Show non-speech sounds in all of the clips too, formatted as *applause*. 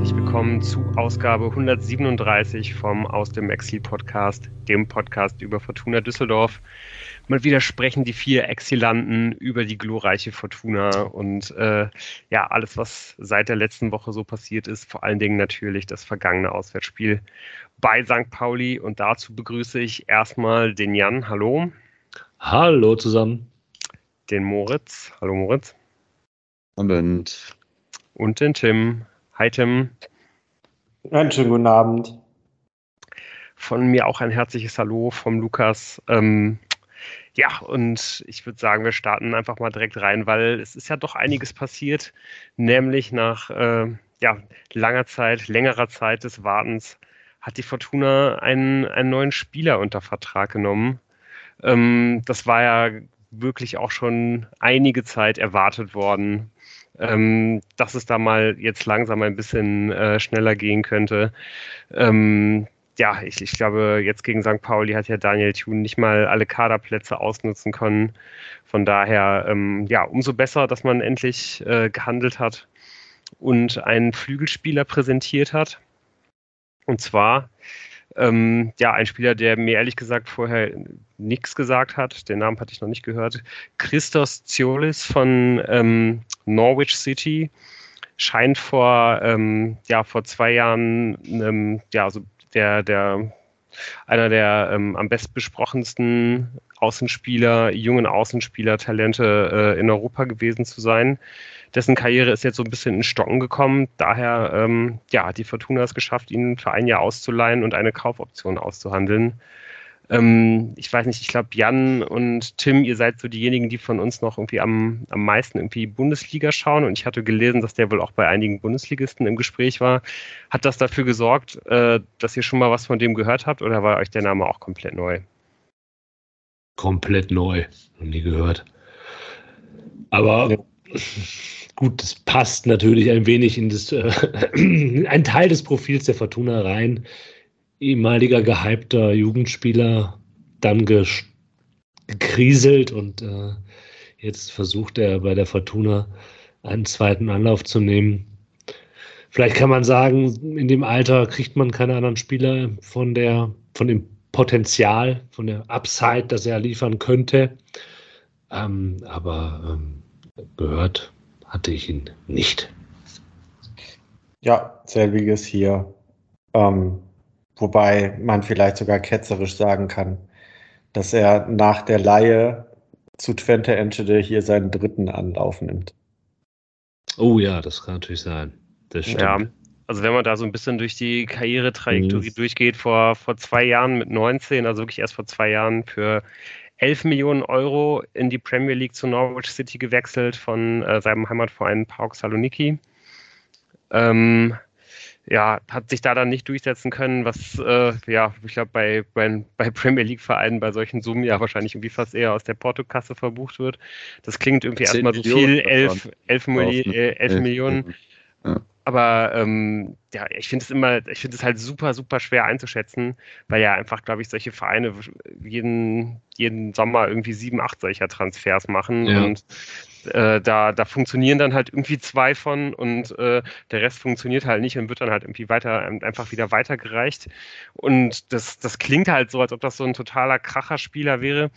herzlich willkommen zu Ausgabe 137 vom Aus dem Exil Podcast, dem Podcast über Fortuna Düsseldorf. Mal wieder sprechen die vier Exilanten über die glorreiche Fortuna und äh, ja, alles, was seit der letzten Woche so passiert ist, vor allen Dingen natürlich das vergangene Auswärtsspiel bei St. Pauli. Und dazu begrüße ich erstmal den Jan. Hallo. Hallo zusammen. Den Moritz. Hallo Moritz. Abend. Und den Tim. Hi Tim. Einen schönen guten Abend. Von mir auch ein herzliches Hallo vom Lukas. Ähm, ja, und ich würde sagen, wir starten einfach mal direkt rein, weil es ist ja doch einiges passiert, nämlich nach äh, ja, langer Zeit, längerer Zeit des Wartens hat die Fortuna einen, einen neuen Spieler unter Vertrag genommen. Ähm, das war ja wirklich auch schon einige Zeit erwartet worden, ähm, dass es da mal jetzt langsam ein bisschen äh, schneller gehen könnte. Ähm, ja, ich, ich glaube, jetzt gegen St. Pauli hat ja Daniel Thun nicht mal alle Kaderplätze ausnutzen können. Von daher, ähm, ja, umso besser, dass man endlich äh, gehandelt hat und einen Flügelspieler präsentiert hat. Und zwar ähm, ja, ein Spieler, der mir ehrlich gesagt vorher nichts gesagt hat, den Namen hatte ich noch nicht gehört. Christos Ziolis von ähm, Norwich City scheint vor, ähm, ja, vor zwei Jahren ähm, ja, also der, der, einer der ähm, am bestbesprochensten Außenspieler, jungen Außenspieler-Talente äh, in Europa gewesen zu sein. Dessen Karriere ist jetzt so ein bisschen in Stocken gekommen. Daher ähm, ja, hat die Fortuna es geschafft, ihn für ein Jahr auszuleihen und eine Kaufoption auszuhandeln. Ähm, ich weiß nicht, ich glaube, Jan und Tim, ihr seid so diejenigen, die von uns noch irgendwie am, am meisten irgendwie Bundesliga schauen. Und ich hatte gelesen, dass der wohl auch bei einigen Bundesligisten im Gespräch war. Hat das dafür gesorgt, äh, dass ihr schon mal was von dem gehört habt oder war euch der Name auch komplett neu? Komplett neu. Noch nie gehört. Aber gut, das passt natürlich ein wenig in das, äh, *clears throat* ein Teil des Profils der Fortuna rein. Ehemaliger gehypter Jugendspieler, dann gekriselt und äh, jetzt versucht er bei der Fortuna einen zweiten Anlauf zu nehmen. Vielleicht kann man sagen, in dem Alter kriegt man keine anderen Spieler von der, von dem Potenzial, von der Upside, das er liefern könnte. Ähm, aber ähm, gehört hatte ich ihn nicht. Ja, selbiges hier. Ähm, wobei man vielleicht sogar ketzerisch sagen kann, dass er nach der Laie zu Twente Enschede hier seinen dritten Anlauf nimmt. Oh ja, das kann natürlich sein. Das stimmt. Ja, also wenn man da so ein bisschen durch die Karrieretrajektorie mhm. durchgeht, vor, vor zwei Jahren mit 19, also wirklich erst vor zwei Jahren für 11 Millionen Euro in die Premier League zu Norwich City gewechselt von äh, seinem Heimatverein Pauk Saloniki. Ähm, ja, hat sich da dann nicht durchsetzen können, was äh, ja, ich glaube, bei, bei, bei, Premier League-Vereinen bei solchen Summen ja wahrscheinlich irgendwie fast eher aus der Portokasse verbucht wird. Das klingt irgendwie erstmal so viel, 11, 11, 11, 11 Millionen. Ja. Aber ähm, ja, ich finde es immer, ich finde es halt super, super schwer einzuschätzen, weil ja einfach, glaube ich, solche Vereine jeden, jeden Sommer irgendwie sieben, acht solcher Transfers machen ja. und äh, da, da funktionieren dann halt irgendwie zwei von und äh, der Rest funktioniert halt nicht und wird dann halt irgendwie weiter, einfach wieder weitergereicht. Und das, das klingt halt so, als ob das so ein totaler Kracherspieler wäre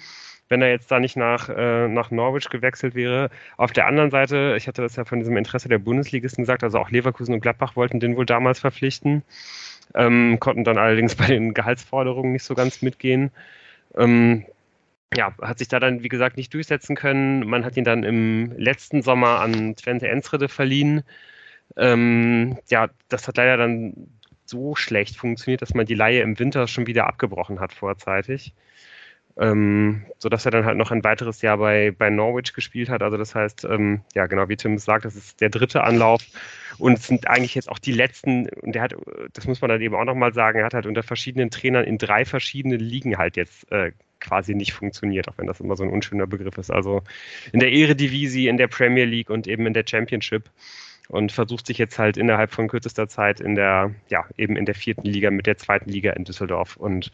wenn er jetzt da nicht nach, äh, nach Norwich gewechselt wäre. Auf der anderen Seite, ich hatte das ja von diesem Interesse der Bundesligisten gesagt, also auch Leverkusen und Gladbach wollten den wohl damals verpflichten, ähm, konnten dann allerdings *laughs* bei den Gehaltsforderungen nicht so ganz mitgehen. Ähm, ja, hat sich da dann, wie gesagt, nicht durchsetzen können. Man hat ihn dann im letzten Sommer an Twente Enschede verliehen. Ähm, ja, das hat leider dann so schlecht funktioniert, dass man die Laie im Winter schon wieder abgebrochen hat vorzeitig ähm, sodass er dann halt noch ein weiteres Jahr bei, bei Norwich gespielt hat. Also das heißt, ähm, ja genau wie Tim sagt, das ist der dritte Anlauf und es sind eigentlich jetzt auch die letzten, und der hat, das muss man dann eben auch nochmal sagen, er hat halt unter verschiedenen Trainern in drei verschiedenen Ligen halt jetzt äh, quasi nicht funktioniert, auch wenn das immer so ein unschöner Begriff ist. Also in der Eredivisie, in der Premier League und eben in der Championship und versucht sich jetzt halt innerhalb von kürzester Zeit in der, ja, eben in der vierten Liga mit der zweiten Liga in Düsseldorf und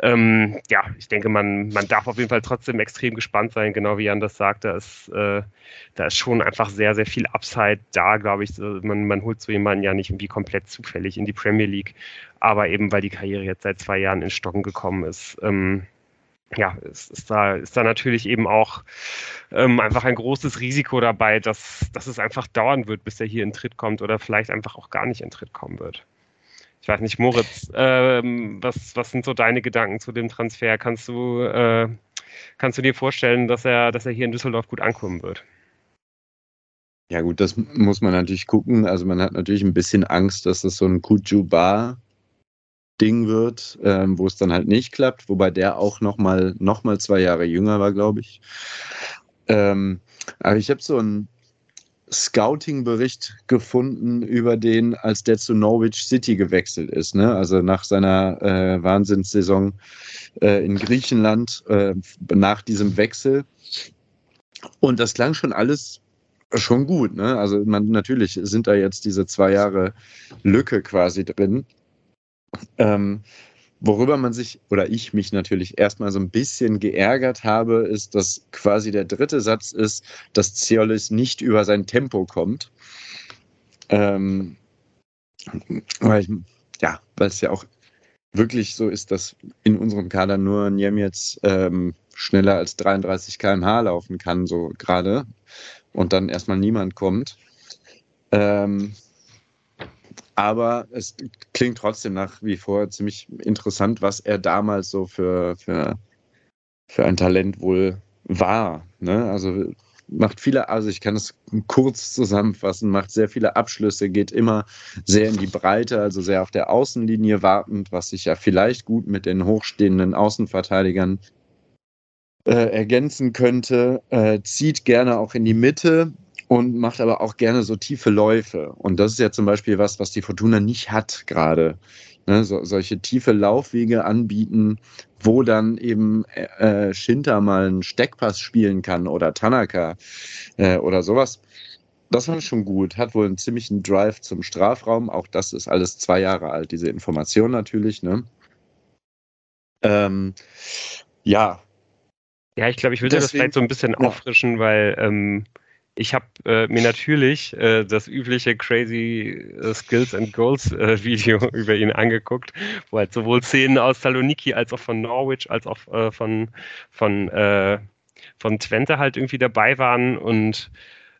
ähm, ja, ich denke, man, man darf auf jeden Fall trotzdem extrem gespannt sein, genau wie Jan das sagt. Da ist, äh, da ist schon einfach sehr, sehr viel Upside da, glaube ich. Man, man holt so jemanden ja nicht irgendwie komplett zufällig in die Premier League, aber eben weil die Karriere jetzt seit zwei Jahren in Stocken gekommen ist. Ähm, ja, ist, ist, da, ist da natürlich eben auch ähm, einfach ein großes Risiko dabei, dass, dass es einfach dauern wird, bis er hier in Tritt kommt oder vielleicht einfach auch gar nicht in Tritt kommen wird. Ich weiß nicht, Moritz, ähm, was, was sind so deine Gedanken zu dem Transfer? Kannst du, äh, kannst du dir vorstellen, dass er, dass er hier in Düsseldorf gut ankommen wird? Ja, gut, das muss man natürlich gucken. Also, man hat natürlich ein bisschen Angst, dass das so ein Kujuba Ding wird, ähm, wo es dann halt nicht klappt, wobei der auch nochmal noch mal zwei Jahre jünger war, glaube ich. Ähm, aber ich habe so einen Scouting-Bericht gefunden über den, als der zu Norwich City gewechselt ist. Ne? Also nach seiner äh, Wahnsinnssaison äh, in Griechenland, äh, nach diesem Wechsel. Und das klang schon alles schon gut. Ne? Also man, natürlich sind da jetzt diese zwei Jahre Lücke quasi drin. Ähm, worüber man sich oder ich mich natürlich erstmal so ein bisschen geärgert habe, ist, dass quasi der dritte Satz ist, dass Ziolis nicht über sein Tempo kommt. Ähm, weil ja, weil es ja auch wirklich so ist, dass in unserem Kader nur Niemiec ähm, schneller als 33 km/h laufen kann, so gerade, und dann erstmal niemand kommt. Ähm, aber es klingt trotzdem nach wie vor ziemlich interessant, was er damals so für, für, für ein Talent wohl war. Ne? Also macht viele, also ich kann es kurz zusammenfassen, macht sehr viele Abschlüsse, geht immer sehr in die Breite, also sehr auf der Außenlinie wartend, was sich ja vielleicht gut mit den hochstehenden Außenverteidigern äh, ergänzen könnte, äh, zieht gerne auch in die Mitte, und macht aber auch gerne so tiefe Läufe. Und das ist ja zum Beispiel was, was die Fortuna nicht hat gerade. Ne, so, solche tiefe Laufwege anbieten, wo dann eben äh, Shinta mal einen Steckpass spielen kann oder Tanaka äh, oder sowas. Das war schon gut. Hat wohl einen ziemlichen Drive zum Strafraum. Auch das ist alles zwei Jahre alt, diese Information natürlich. Ne? Ähm, ja. Ja, ich glaube, ich würde das vielleicht so ein bisschen ja. auffrischen, weil ähm, ich habe äh, mir natürlich äh, das übliche Crazy äh, Skills and Goals äh, *laughs* Video über ihn angeguckt, wo halt sowohl Szenen aus Saloniki als auch von Norwich als auch äh, von, von, von Twente halt irgendwie dabei waren und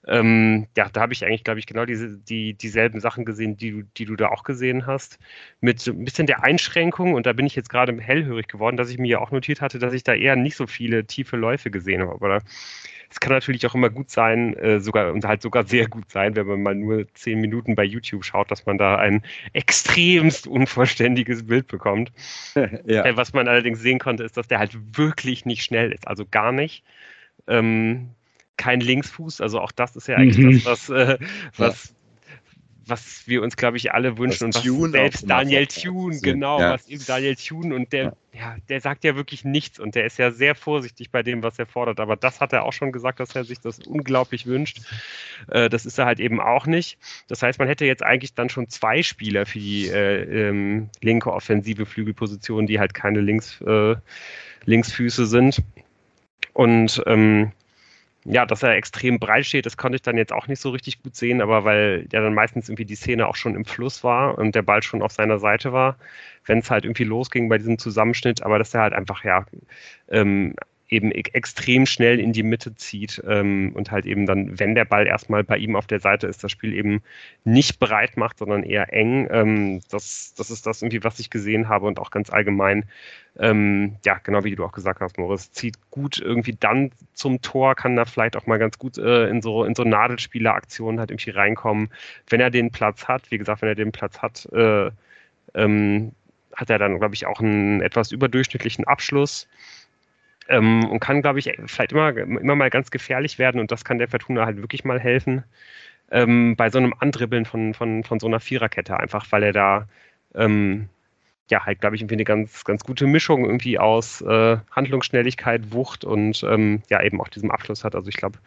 ähm, ja, da habe ich eigentlich, glaube ich, genau diese, die, dieselben Sachen gesehen, die du, die du da auch gesehen hast. Mit so ein bisschen der Einschränkung, und da bin ich jetzt gerade hellhörig geworden, dass ich mir ja auch notiert hatte, dass ich da eher nicht so viele tiefe Läufe gesehen habe. Oder es kann natürlich auch immer gut sein, äh, sogar und halt sogar sehr gut sein, wenn man mal nur zehn Minuten bei YouTube schaut, dass man da ein extremst unvollständiges Bild bekommt. *laughs* ja. äh, was man allerdings sehen konnte, ist, dass der halt wirklich nicht schnell ist, also gar nicht. Ähm, kein Linksfuß, also auch das ist ja eigentlich mhm. das, was, äh, was was wir uns, glaube ich, alle wünschen. Das und was selbst Daniel Thune, genau, ja. was eben Daniel Thune und der, ja. ja. der sagt ja wirklich nichts und der ist ja sehr vorsichtig bei dem, was er fordert. Aber das hat er auch schon gesagt, dass er sich das unglaublich wünscht. Äh, das ist er halt eben auch nicht. Das heißt, man hätte jetzt eigentlich dann schon zwei Spieler für die äh, ähm, linke offensive Flügelposition, die halt keine Links, äh, Linksfüße sind. Und ähm, ja, dass er extrem breit steht, das konnte ich dann jetzt auch nicht so richtig gut sehen, aber weil ja dann meistens irgendwie die Szene auch schon im Fluss war und der Ball schon auf seiner Seite war, wenn es halt irgendwie losging bei diesem Zusammenschnitt, aber dass er halt einfach ja ähm, eben e-, extrem schnell in die Mitte zieht ähm, und halt eben dann, wenn der Ball erstmal bei ihm auf der Seite ist, das Spiel eben nicht breit macht, sondern eher eng. Ähm, das, das ist das irgendwie, was ich gesehen habe und auch ganz allgemein, ähm, ja, genau wie du auch gesagt hast, Moritz, zieht gut irgendwie dann zum Tor, kann da vielleicht auch mal ganz gut äh, in so in so Nadelspieleraktionen halt irgendwie reinkommen, wenn er den Platz hat. Wie gesagt, wenn er den Platz hat, äh, ähm, hat er dann, glaube ich, auch einen etwas überdurchschnittlichen Abschluss ähm, und kann, glaube ich, vielleicht immer, immer mal ganz gefährlich werden und das kann der Fortuna halt wirklich mal helfen. Ähm, bei so einem Andribbeln von, von, von so einer Viererkette einfach, weil er da ähm, ja halt, glaube ich, irgendwie eine ganz, ganz gute Mischung irgendwie aus äh, Handlungsschnelligkeit, Wucht und ähm, ja eben auch diesem Abschluss hat. Also ich glaube,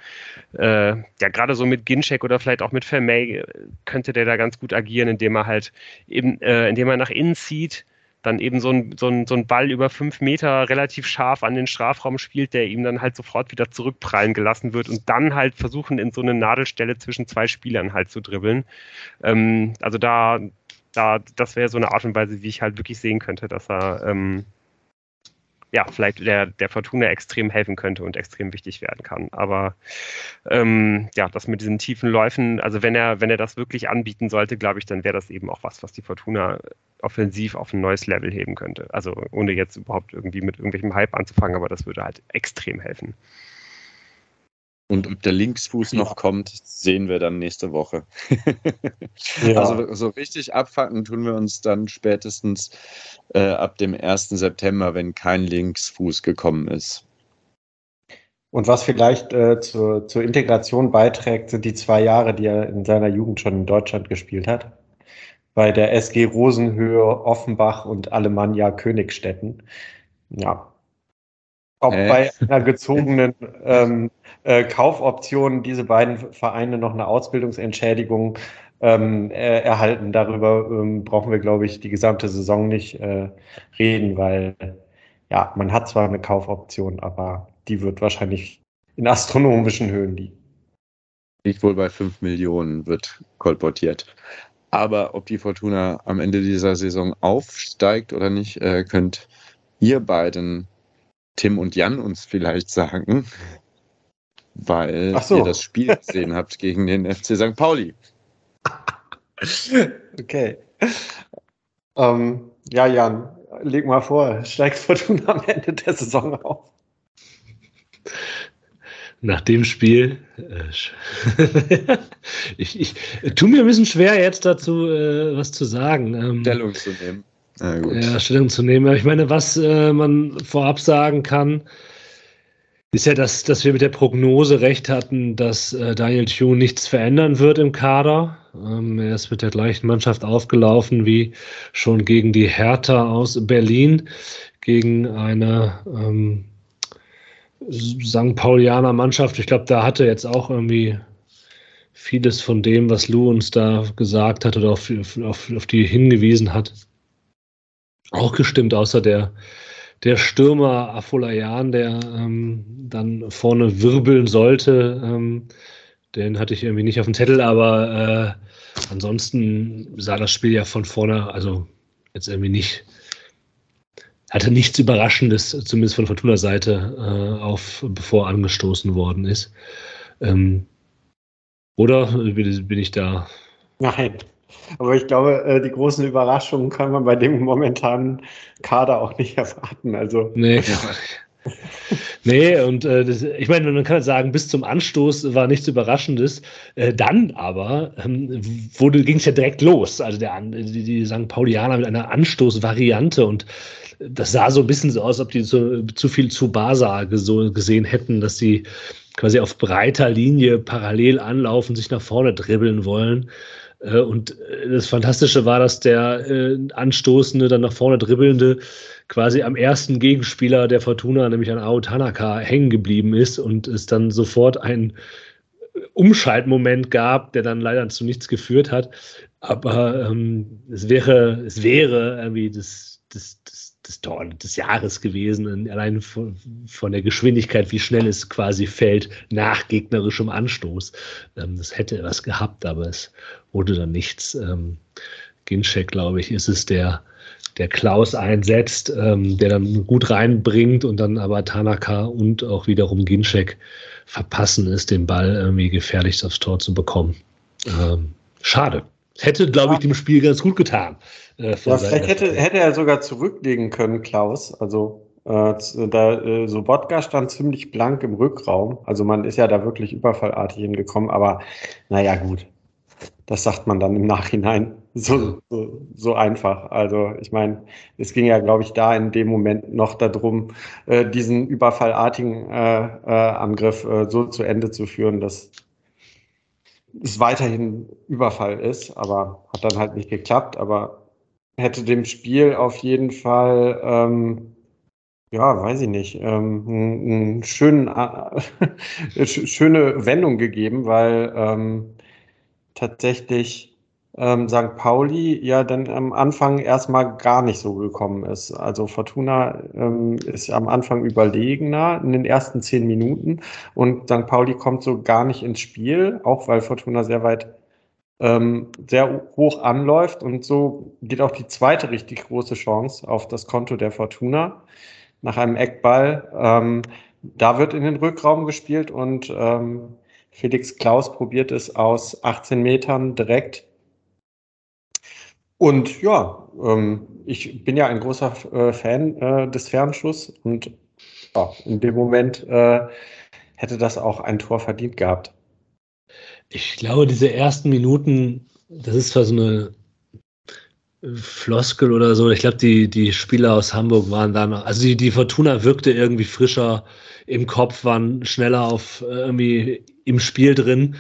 äh, ja gerade so mit Ginchek oder vielleicht auch mit Vermey könnte der da ganz gut agieren, indem er halt eben, äh, indem er nach innen zieht, dann eben so ein, so, ein, so ein Ball über fünf Meter relativ scharf an den Strafraum spielt, der ihm dann halt sofort wieder zurückprallen gelassen wird und dann halt versuchen, in so eine Nadelstelle zwischen zwei Spielern halt zu dribbeln. Ähm, also da, da, das wäre so eine Art und Weise, wie ich halt wirklich sehen könnte, dass er ähm, ja, vielleicht der, der Fortuna extrem helfen könnte und extrem wichtig werden kann. Aber ähm, ja, das mit diesen tiefen Läufen, also wenn er, wenn er das wirklich anbieten sollte, glaube ich, dann wäre das eben auch was, was die Fortuna offensiv auf ein neues Level heben könnte. Also ohne jetzt überhaupt irgendwie mit irgendwelchem Hype anzufangen, aber das würde halt extrem helfen. Und ob der Linksfuß noch kommt, sehen wir dann nächste Woche. ja. Also so richtig abfacken tun wir uns dann spätestens äh, ab dem 1. September, wenn kein Linksfuß gekommen ist. Und was vielleicht äh, zur, zur Integration beiträgt, sind die zwei Jahre, die er in seiner Jugend schon in Deutschland gespielt hat. Bei der SG Rosenhöhe, Offenbach und Alemannia Königstetten. Ja, ob äh. bei einer gezogenen ähm, äh, Kaufoption diese beiden Vereine noch eine Ausbildungsentschädigung ähm, äh, erhalten. Darüber ähm, brauchen wir, glaube ich, die gesamte Saison nicht äh, reden, weil ja, man hat zwar eine Kaufoption, aber die wird wahrscheinlich in astronomischen Höhen liegen. Nicht wohl bei 5 Millionen wird kolportiert. Aber ob die Fortuna am Ende dieser Saison aufsteigt oder nicht, äh, könnt ihr beiden Tim und Jan uns vielleicht sagen, weil so. ihr das Spiel gesehen habt gegen den FC St. Pauli. *laughs* Okay. Ähm, ja, Jan, leg mal vor, steigt Fortuna *laughs* am Ende der Saison auf? Nach dem Spiel, äh, *laughs* ich, ich tue mir ein bisschen schwer, jetzt dazu äh, was zu sagen. Ähm, Stellung zu nehmen. Ja, Stellung zu nehmen. Ich meine, was äh, man vorab sagen kann, ist ja, dass, dass wir mit der Prognose recht hatten, dass äh, Daniel Thune nichts verändern wird im Kader. Ähm, er ist mit der gleichen Mannschaft aufgelaufen wie schon gegen die Hertha aus Berlin, gegen eine ähm, St. Paulianer Mannschaft. Ich glaube, da hatte jetzt auch irgendwie vieles von dem, was Lou uns da gesagt hat oder auf, auf, auf die hingewiesen hat, auch gestimmt, außer der, der Stürmer Afolayan, der ähm, dann vorne wirbeln sollte. Ähm, den hatte ich irgendwie nicht auf dem Zettel, aber äh, ansonsten sah das Spiel ja von vorne, also jetzt irgendwie nicht, hatte nichts Überraschendes, zumindest von Fortuna Seite, äh, auf, bevor angestoßen worden ist. Ähm, oder bin ich da? Nein. Aber ich glaube, äh, die großen Überraschungen kann man bei dem momentanen Kader auch nicht *laughs* erwarten. Also. Nee. nee, und äh, das, ich meine, man kann sagen, bis zum Anstoß war nichts Überraschendes. Äh, dann aber ähm, ging es ja direkt los. Also der, die, die St. Paulianer mit einer Anstoßvariante und das sah so ein bisschen so aus, ob die zu, zu viel zu Basa gesehen hätten, dass sie quasi auf breiter Linie parallel anlaufen, sich nach vorne dribbeln wollen. Äh, und äh, das Fantastische war, dass der äh, Anstoßende, dann nach vorne dribbelnde, quasi am ersten Gegenspieler der Fortuna, nämlich an Ao Tanaka, hängen geblieben ist und es dann sofort ein Umschaltmoment gab, der dann leider zu nichts geführt hat. Aber ähm, es wäre, es wäre irgendwie das, das, das des, des Jahres gewesen, allein von, von, der Geschwindigkeit, wie schnell es quasi fällt, nach gegnerischem Anstoß. Ähm, das hätte was gehabt, aber es wurde dann nichts. Ähm, Ginczek, glaube ich, ist es, der, der Klaus einsetzt, ähm, der dann gut reinbringt und dann aber Tanaka und auch wiederum Ginczek verpassen ist, den Ball irgendwie gefährlich aufs Tor zu bekommen. Ähm, schade. Hätte, glaube ich, dem Spiel ganz gut getan. Äh, ja, vielleicht hätte, hätte er sogar zurücklegen können, Klaus. Also äh, da äh, Sobotka stand ziemlich blank im Rückraum. Also man ist ja da wirklich überfallartig hingekommen, aber naja, gut. Das sagt man dann im Nachhinein *laughs* so, so, so einfach. Also ich meine, es ging ja, glaube ich, da in dem Moment noch darum, äh, diesen überfallartigen äh, äh, Angriff äh, so zu Ende zu führen, dass es weiterhin Überfall ist, aber hat dann halt nicht geklappt. Aber hätte dem Spiel auf jeden Fall, ähm, ja, weiß ich nicht, ähm, einen schönen, *laughs* äh, schöne Wendung gegeben, weil ähm, tatsächlich ähm, St. Pauli ja dann am Anfang erstmal gar nicht so gekommen ist. Also Fortuna ähm, ist am Anfang überlegener in den ersten zehn Minuten und St. Pauli kommt so gar nicht ins Spiel, auch weil Fortuna sehr weit ähm, sehr hoch anläuft und so geht auch die zweite richtig große Chance auf das Konto der Fortuna nach einem Eckball. Ähm, da wird in den Rückraum gespielt und ähm, Felix Klaus probiert es aus 18 Metern direkt und ja, ähm, ich bin ja ein großer äh, Fan äh, des Fernschuss und ja, in dem Moment äh, hätte das auch ein Tor verdient gehabt. Ich glaube, diese ersten Minuten, das ist zwar so eine Floskel oder so. Ich glaube, die, die Spieler aus Hamburg waren dann, also die, die Fortuna wirkte irgendwie frischer im Kopf, waren schneller auf äh, irgendwie im Spiel drin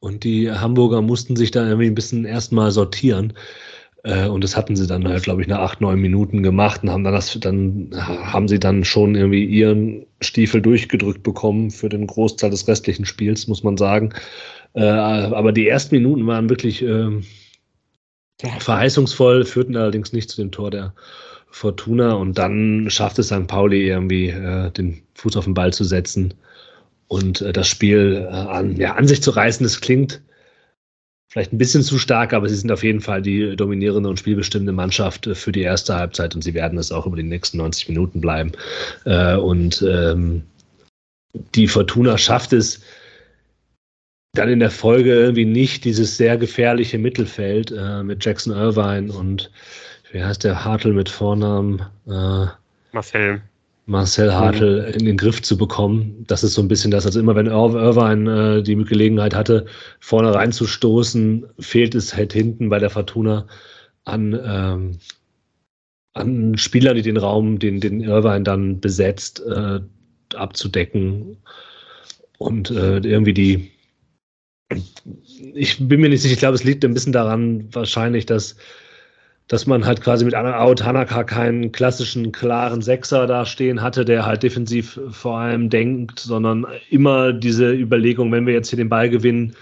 und die Hamburger mussten sich da irgendwie ein bisschen erstmal sortieren. Äh, und das hatten sie dann halt, glaube ich, nach acht, neun Minuten gemacht und haben dann das, dann haben sie dann schon irgendwie ihren Stiefel durchgedrückt bekommen für den Großteil des restlichen Spiels, muss man sagen. Äh, aber die ersten Minuten waren wirklich äh, verheißungsvoll, führten allerdings nicht zu dem Tor der Fortuna und dann schafft es St. Pauli irgendwie äh, den Fuß auf den Ball zu setzen und äh, das Spiel äh, an, ja, an sich zu reißen. Das klingt vielleicht ein bisschen zu stark, aber sie sind auf jeden Fall die dominierende und spielbestimmende Mannschaft äh, für die erste Halbzeit und sie werden es auch über die nächsten 90 Minuten bleiben. Äh, und ähm, die Fortuna schafft es dann in der Folge irgendwie nicht dieses sehr gefährliche Mittelfeld äh, mit Jackson Irvine und wie heißt der Hartl mit Vornamen? Äh, Marcel. Marcel Hartl mhm. in den Griff zu bekommen. Das ist so ein bisschen das, also immer wenn Irvine äh, die Gelegenheit hatte, vorne reinzustoßen, fehlt es halt hinten bei der Fortuna an, ähm, an Spielern, die den Raum, den, den Irvine dann besetzt, äh, abzudecken und äh, irgendwie die ich bin mir nicht sicher, ich glaube, es liegt ein bisschen daran wahrscheinlich, dass dass man halt quasi mit Ao Tanaka keinen klassischen, klaren Sechser da stehen hatte, der halt defensiv vor allem denkt, sondern immer diese Überlegung, wenn wir jetzt hier den Ball gewinnen,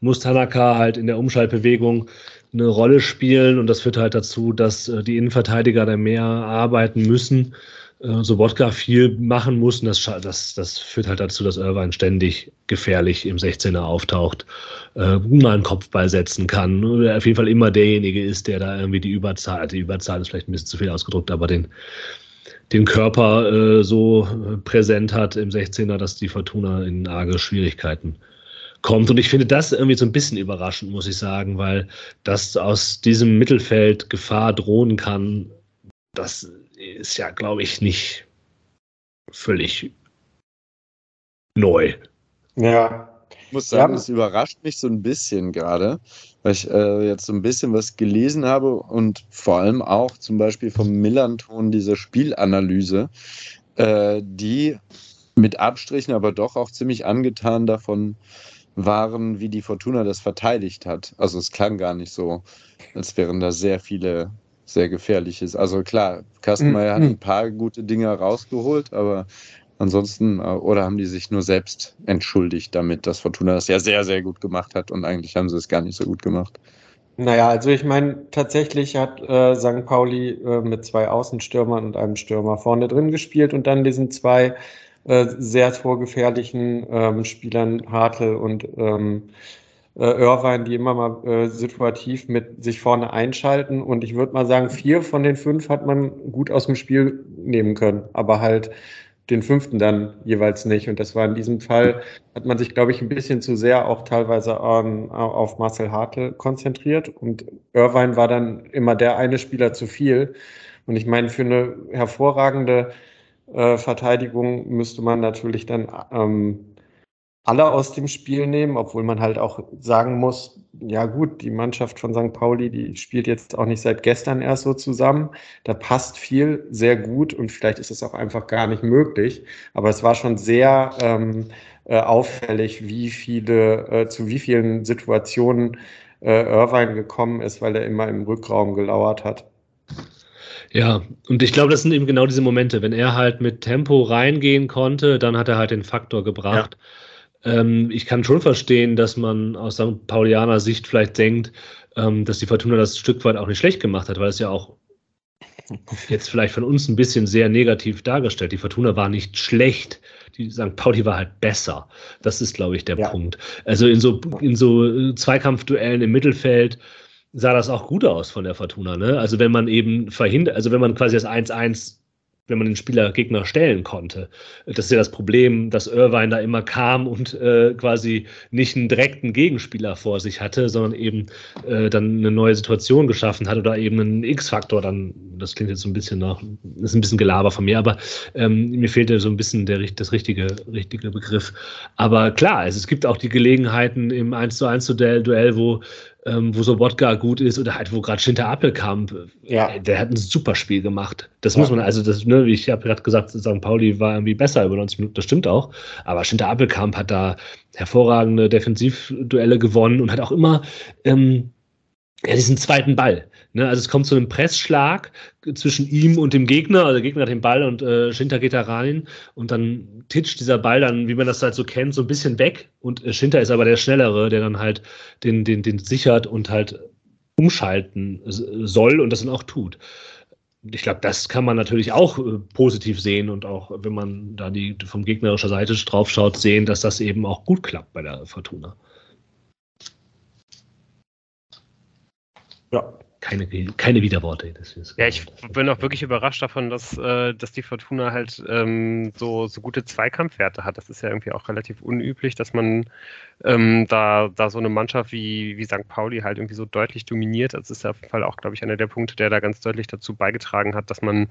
muss Tanaka halt in der Umschaltbewegung eine Rolle spielen. Und das führt halt dazu, dass äh, die Innenverteidiger da mehr arbeiten müssen äh, Sobotka viel machen muss. Und das, das, das führt halt dazu, dass Irvine ständig gefährlich im 16er auftaucht, äh, mal einen Kopfball setzen kann. Oder auf jeden Fall immer derjenige ist, der da irgendwie die Überzahl, die Überzahl ist vielleicht ein bisschen zu viel ausgedrückt, aber den, den Körper äh, so präsent hat im 16er, dass die Fortuna in arge Schwierigkeiten kommt. Und ich finde das irgendwie so ein bisschen überraschend, muss ich sagen, weil das aus diesem Mittelfeld Gefahr drohen kann, das ist ja, glaube ich, nicht völlig neu. Ja. Ich muss sagen, es überrascht mich so ein bisschen gerade, weil ich äh, jetzt so ein bisschen was gelesen habe und vor allem auch zum Beispiel vom Millanton diese Spielanalyse, äh, die mit Abstrichen aber doch auch ziemlich angetan davon waren, wie die Fortuna das verteidigt hat. Also es klang gar nicht so, als wären da sehr viele sehr gefährlich ist. Also klar, Kastenmeier mhm. hat ein paar gute Dinge rausgeholt, aber ansonsten, äh, oder haben die sich nur selbst entschuldigt damit, dass Fortuna das ja sehr, sehr gut gemacht hat und eigentlich haben sie es gar nicht so gut gemacht. Naja, also ich meine, tatsächlich hat äh, St. Pauli äh, mit zwei Außenstürmern und einem Stürmer vorne drin gespielt und dann diesen zwei äh, sehr torgefährlichen ähm, Spielern Hartl und ähm, äh, Irvine, die immer mal äh, situativ mit sich vorne einschalten. Und ich würde mal sagen, vier von den fünf hat man gut aus dem Spiel nehmen können, aber halt den fünften dann jeweils nicht. Und das war in diesem Fall, hat man sich, glaube ich, ein bisschen zu sehr auch teilweise an, auf Marcel Hartl konzentriert. Und Irvine war dann immer der eine Spieler zu viel. Und ich meine, für eine hervorragende äh, Verteidigung müsste man natürlich dann ähm, alle aus dem Spiel nehmen, obwohl man halt auch sagen muss, ja gut, die Mannschaft von St. Pauli, die spielt jetzt auch nicht seit gestern erst so zusammen. Da passt viel sehr gut und vielleicht ist es auch einfach gar nicht möglich. Aber es war schon sehr ähm, äh, auffällig, wie viele, äh, zu wie vielen Situationen äh, Irvine gekommen ist, weil er immer im Rückraum gelauert hat. Ja, und ich glaube, das sind eben genau diese Momente. Wenn er halt mit Tempo reingehen konnte, dann hat er halt den Faktor gebracht. Ja ähm, ich kann schon verstehen, dass man aus St. Paulianer Sicht vielleicht denkt, ähm, dass die Fortuna das Stück weit auch nicht schlecht gemacht hat, weil es ja auch *laughs* jetzt vielleicht von uns ein bisschen sehr negativ dargestellt. Die Fortuna war nicht schlecht, die St. Pauli war halt besser. Das ist, glaube ich, der ja. Punkt. Also in so, in so äh, Zweikampfduellen im Mittelfeld sah das auch gut aus von der Fortuna. Ne? Also wenn man eben verhindert, also wenn man quasi das 1-1 wenn man den Spieler Gegner stellen konnte. Das ist ja das Problem, dass Irvine da immer kam und äh, quasi nicht einen direkten Gegenspieler vor sich hatte, sondern eben äh, dann eine neue Situation geschaffen hat oder eben einen X-Faktor dann, das klingt jetzt so ein bisschen nach, ist ein bisschen Gelaber von mir, aber ähm, mir fehlte so ein bisschen der, das richtige, richtige Begriff. Aber klar, also es gibt auch die Gelegenheiten im 1 zu 1 Duell, wo ähm, wo so Wodka gut ist oder halt, wo gerade Schinter Appelkamp, ja. Äh, der hat ein super Spiel gemacht. Das ja. muss man, also das, ne, wie ich habe gerade gesagt, St. Pauli war irgendwie besser über 90 Minuten, das stimmt auch. Aber Schinter Appelkamp hat da hervorragende Defensivduelle gewonnen und hat auch immer ähm, ja, diesen zweiten Ball. Ne? Also es kommt zu einem Pressschlag zwischen ihm und dem Gegner. Also der Gegner hat den Ball und äh, Schinter geht da rein und dann titscht dieser Ball dann, wie man das halt so kennt, so ein bisschen weg. Und äh, Schinter ist aber der Schnellere, der dann halt den, den, den sichert und halt umschalten soll und das dann auch tut. Ich glaube, das kann man natürlich auch äh, positiv sehen und auch, wenn man da die vom gegnerischer Seite drauf schaut, sehen, dass das eben auch gut klappt bei der Fortuna. Ja, keine, keine Widerworte. ja, ich bin auch wirklich überrascht davon, dass, äh, dass die Fortuna halt ähm, so, so gute Zweikampfwerte hat. Das ist ja irgendwie auch relativ unüblich, dass man ähm, da, da so eine Mannschaft wie, wie St. Pauli halt irgendwie so deutlich dominiert. Das ist ja auf jeden Fall auch, glaube ich, einer der Punkte, der da ganz deutlich dazu beigetragen hat, dass man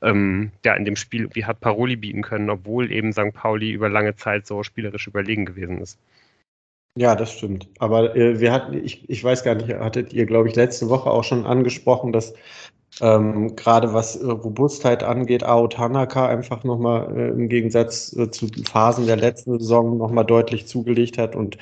ähm, ja in dem Spiel wie hat Paroli bieten können, obwohl eben St. Pauli über lange Zeit so spielerisch überlegen gewesen ist. Ja, das stimmt. Aber äh, wir hatten, ich, ich weiß gar nicht, hattet ihr, glaube ich, letzte Woche auch schon angesprochen, dass ähm, gerade was äh, Robustheit angeht, Ao Tanaka einfach nochmal äh, im Gegensatz äh, zu Phasen der letzten Saison nochmal deutlich zugelegt hat und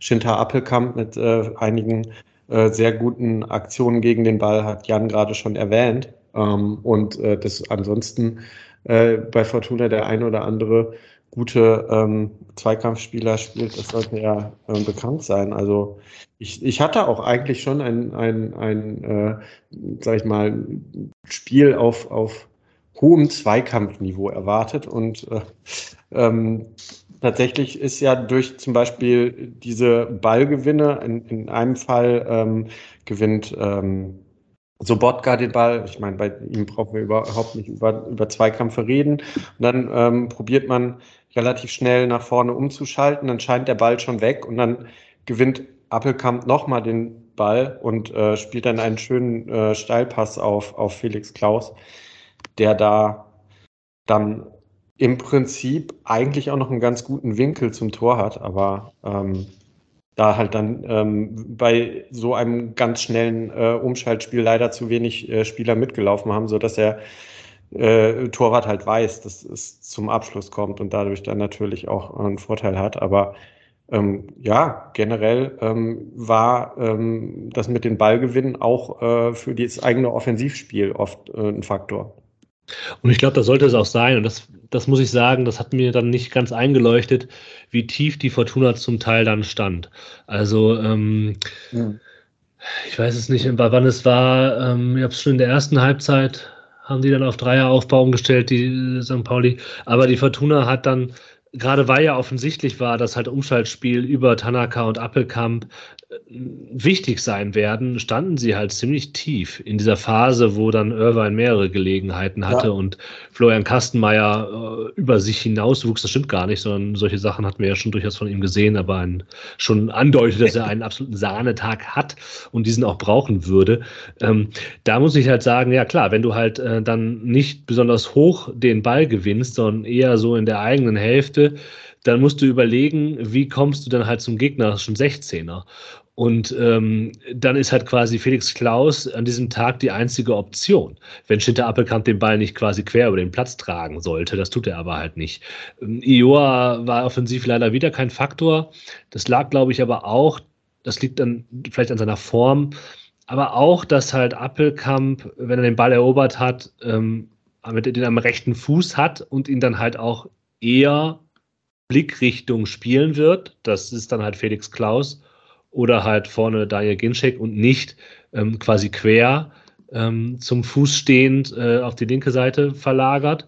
Shinta Appelkamp mit äh, einigen äh, sehr guten Aktionen gegen den Ball hat Jan gerade schon erwähnt. Ähm, und das ansonsten bei Fortuna der ein oder andere gute ähm, Zweikampfspieler spielt, das sollte ja äh, bekannt sein. Also ich, ich hatte auch eigentlich schon ein, ein, ein äh, sag ich mal, Spiel auf, auf hohem Zweikampfniveau erwartet und äh, ähm, tatsächlich ist ja durch zum Beispiel diese Ballgewinne, in, in einem Fall ähm, gewinnt ähm, Sobotka den Ball. Ich meine, bei ihm brauchen wir überhaupt nicht über, über Zweikämpfe reden. Und dann ähm, probiert man relativ schnell nach vorne umzuschalten, dann scheint der Ball schon weg und dann gewinnt Appelkamp nochmal den Ball und äh, spielt dann einen schönen äh, Steilpass auf, auf Felix Klaus, der da dann im Prinzip eigentlich auch noch einen ganz guten Winkel zum Tor hat, aber ähm, da halt dann ähm, bei so einem ganz schnellen äh, Umschaltspiel leider zu wenig äh, Spieler mitgelaufen haben, sodass er äh, Torwart halt weiß, dass es zum Abschluss kommt und dadurch dann natürlich auch einen Vorteil hat. Aber ähm, ja, generell ähm, war ähm, das mit den Ballgewinnen auch äh, für das eigene Offensivspiel oft äh, ein Faktor. Und ich glaube, das sollte es auch sein. Und das, das muss ich sagen, das hat mir dann nicht ganz eingeleuchtet, wie tief die Fortuna zum Teil dann stand. Also, ähm, ja. ich weiß es nicht, wann es war. Ähm, ich habe es schon in der ersten Halbzeit haben die dann auf Dreieraufbau umgestellt, die äh, St. Pauli. Aber die Fortuna hat dann, gerade weil ja offensichtlich war, dass halt Umschaltspiel über Tanaka und Appelkamp wichtig sein werden, standen sie halt ziemlich tief in dieser Phase, wo dann Irvine mehrere Gelegenheiten hatte ja. und Florian Kastenmeier äh, über sich hinauswuchs. Das stimmt gar nicht, sondern solche Sachen hatten wir ja schon durchaus von ihm gesehen, aber ein, schon andeutet, dass er einen absoluten Sahnetag hat und diesen auch brauchen würde. Ähm, da muss ich halt sagen, ja klar, wenn du halt äh, dann nicht besonders hoch den Ball gewinnst, sondern eher so in der eigenen Hälfte, dann musst du überlegen, wie kommst du dann halt zum gegnerischen 16er. Und ähm, dann ist halt quasi Felix Klaus an diesem Tag die einzige Option. Wenn Schinter Appelkamp den Ball nicht quasi quer über den Platz tragen sollte, das tut er aber halt nicht. Ähm, Ioa war offensiv leider wieder kein Faktor. Das lag, glaube ich, aber auch, das liegt dann vielleicht an seiner Form, aber auch, dass halt Appelkamp, wenn er den Ball erobert hat, ähm, den am rechten Fuß hat und ihn dann halt auch eher Blickrichtung spielen wird. Das ist dann halt Felix Klaus oder halt vorne Daniel Ginczek und nicht ähm, quasi quer ähm, zum Fuß stehend äh, auf die linke Seite verlagert.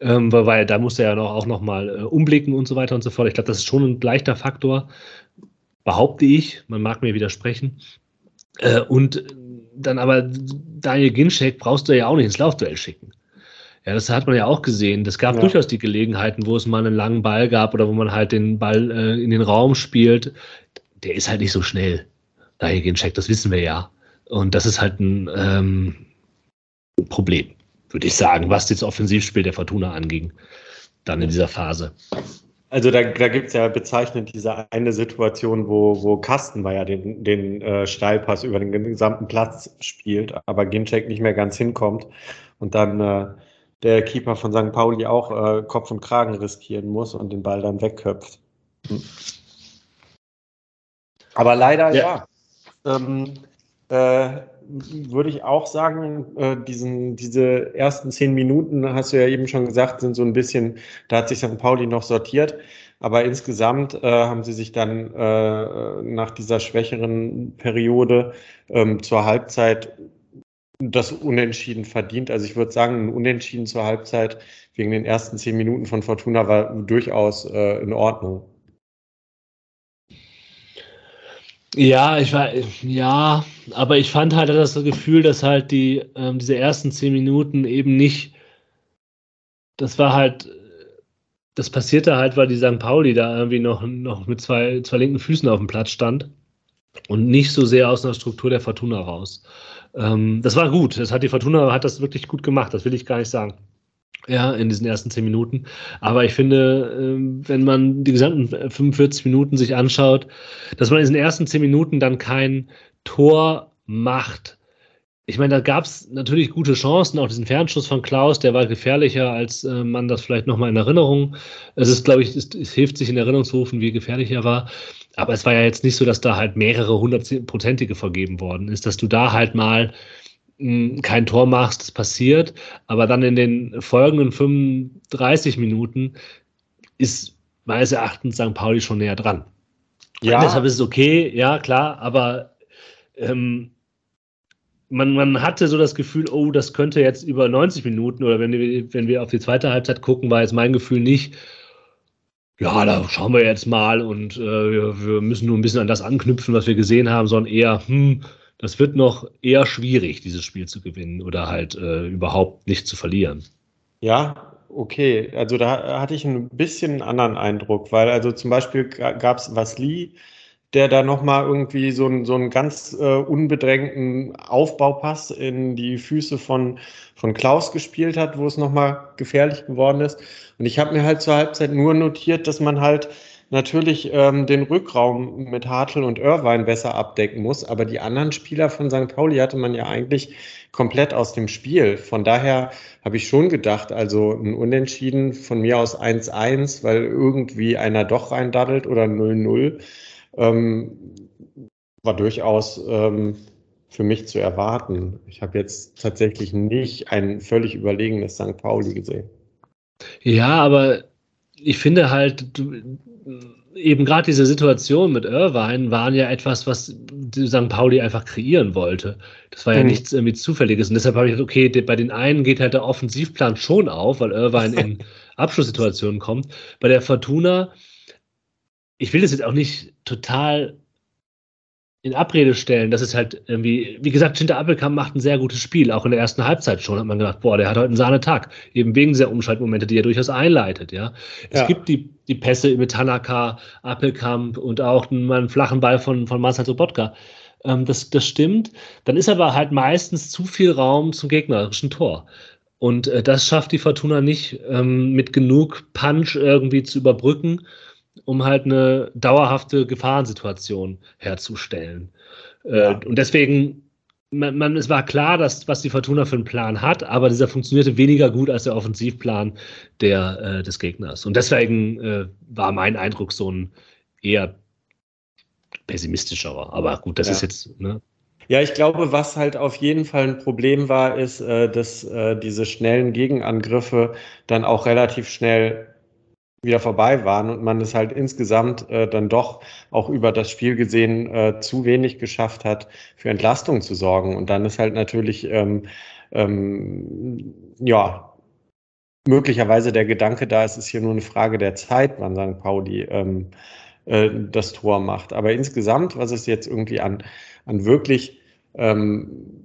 Ähm, weil, weil, da muss er ja noch, auch nochmal äh, umblicken und so weiter und so fort. Ich glaube, das ist schon ein leichter Faktor, behaupte ich. Man mag mir widersprechen. Äh, und dann aber Daniel Ginczek brauchst du ja auch nicht ins Laufduell schicken. Ja, das hat man ja auch gesehen. Das gab ja. durchaus die Gelegenheiten, wo es mal einen langen Ball gab oder wo man halt den Ball äh, in den Raum spielt. Der ist halt nicht so schnell. Daher gehen Check, das wissen wir ja. Und das ist halt ein ähm, Problem, würde ich sagen, was das Offensivspiel der Fortuna anging, dann in dieser Phase. Also da, da gibt es ja bezeichnend diese eine Situation, wo, wo Kastenmeier den, den äh, Steilpass über den gesamten Platz spielt, aber Ginczek nicht mehr ganz hinkommt und dann äh, der Keeper von St. Pauli auch äh, Kopf und Kragen riskieren muss und den Ball dann wegköpft. Hm. Aber leider ja. ja. Ähm, äh, würde ich auch sagen, äh, diesen, diese ersten zehn Minuten, hast du ja eben schon gesagt, sind so ein bisschen, da hat sich St. Pauli noch sortiert. Aber insgesamt äh, haben sie sich dann äh, nach dieser schwächeren Periode ähm, zur Halbzeit das Unentschieden verdient. Also ich würde sagen, ein Unentschieden zur Halbzeit wegen den ersten zehn Minuten von Fortuna war durchaus äh, in Ordnung. Ja, ich war, ja, aber ich fand halt das Gefühl, dass halt die, ähm, diese ersten zehn Minuten eben nicht, das war halt, das passierte halt, weil die St. Pauli da irgendwie noch, noch mit zwei, zwei linken Füßen auf dem Platz stand und nicht so sehr aus einer Struktur der Fortuna raus. Ähm, das war gut. Das hat die Fortuna hat das wirklich gut gemacht. Das will ich gar nicht sagen. Ja, in diesen ersten zehn Minuten. Aber ich finde, ähm, wenn man die gesamten 45 Minuten sich anschaut, dass man in diesen ersten zehn Minuten dann kein Tor macht. Ich meine, da gab es natürlich gute Chancen, auch diesen Fernschuss von Klaus, der war gefährlicher, als äh, man das vielleicht nochmal in Erinnerung. Es ist, glaube ich, es, es hilft sich in Erinnerung zu rufen, wie gefährlich er war. Aber es war ja jetzt nicht so, dass da halt mehrere hundertprozentige vergeben worden ist, dass du da halt mal mh, hm, kein Tor machst, das passiert, aber dann in den folgenden 35 Minuten ist meines Erachtens St. Pauli schon näher dran. Ja. Und deshalb ist es okay, ja, klar, aber ähm, man, man hatte so das Gefühl, oh, das könnte jetzt über 90 Minuten oder wenn wir, wenn wir auf die zweite Halbzeit gucken, war jetzt mein Gefühl nicht, ja, da schauen wir jetzt mal und äh, wir, wir, müssen nur ein bisschen an das anknüpfen, was wir gesehen haben, sondern eher, hm, das wird noch eher schwierig, dieses Spiel zu gewinnen oder halt äh, überhaupt nicht zu verlieren. Ja, okay. Also da hatte ich ein bisschen einen anderen Eindruck, weil also zum Beispiel gab es Vasli, der da nochmal irgendwie so, ein, so einen ganz äh, unbedrängten Aufbaupass in die Füße von, von Klaus gespielt hat, wo es nochmal gefährlich geworden ist. Und ich habe mir halt zur Halbzeit nur notiert, dass man halt natürlich ähm, den Rückraum mit Hartl und Irvine besser abdecken muss. Aber die anderen Spieler von St. Pauli hatte man ja eigentlich komplett aus dem Spiel. Von daher habe ich schon gedacht, also ein Unentschieden von mir aus 1-1, weil irgendwie einer doch reindaddelt oder 0-0 ähm, war durchaus ähm, für mich zu erwarten. Ich habe jetzt tatsächlich nicht ein völlig überlegenes St. Pauli gesehen. Ja, aber ich finde halt, du, eben gerade diese Situation mit Irvine waren ja etwas, was St. Pauli einfach kreieren wollte. Das war ja mhm. nichts irgendwie Zufälliges. Und deshalb habe ich gedacht, okay, bei den einen geht halt der Offensivplan schon auf, weil Irvine in *laughs* Abschlusssituationen kommt. Bei der Fortuna ich will das jetzt auch nicht total in Abrede stellen, dass es halt irgendwie, wie gesagt, Schinter Appelkamp macht ein sehr gutes Spiel, auch in der ersten Halbzeit schon, hat man gedacht, boah, der hat heute einen Sahnetag, eben wegen dieser Umschaltmomente, die er durchaus einleitet, ja. Es ja. gibt die, die Pässe mit Tanaka, Appelkamp und auch mal einen flachen Ball von, von Marcel Sobotka. Ähm, das, das stimmt. Dann ist aber halt meistens zu viel Raum zum gegnerischen Tor. Und äh, das schafft die Fortuna nicht, ähm, mit genug Punch irgendwie zu überbrücken um halt eine dauerhafte Gefahrensituation herzustellen. Äh, ja. und deswegen, man, man, es war klar, dass, was die Fortuna für einen Plan hat, aber dieser funktionierte weniger gut als der Offensivplan der, äh, des Gegners. Und deswegen äh, war mein Eindruck so ein eher pessimistischerer. Aber gut, das ja. ist jetzt. Ne? Ja, ich glaube, was halt auf jeden Fall ein Problem war, ist, äh, dass äh, diese schnellen Gegenangriffe dann auch relativ schnell wieder vorbei waren und man es halt insgesamt äh, dann doch auch über das Spiel gesehen äh, zu wenig geschafft hat, für Entlastung zu sorgen. Und dann ist halt natürlich, ähm, ähm, ja, möglicherweise der Gedanke da, es ist hier nur eine Frage der Zeit, wann St. Pauli ähm, äh, das Tor macht. Aber insgesamt, was es jetzt irgendwie an, an wirklich ähm,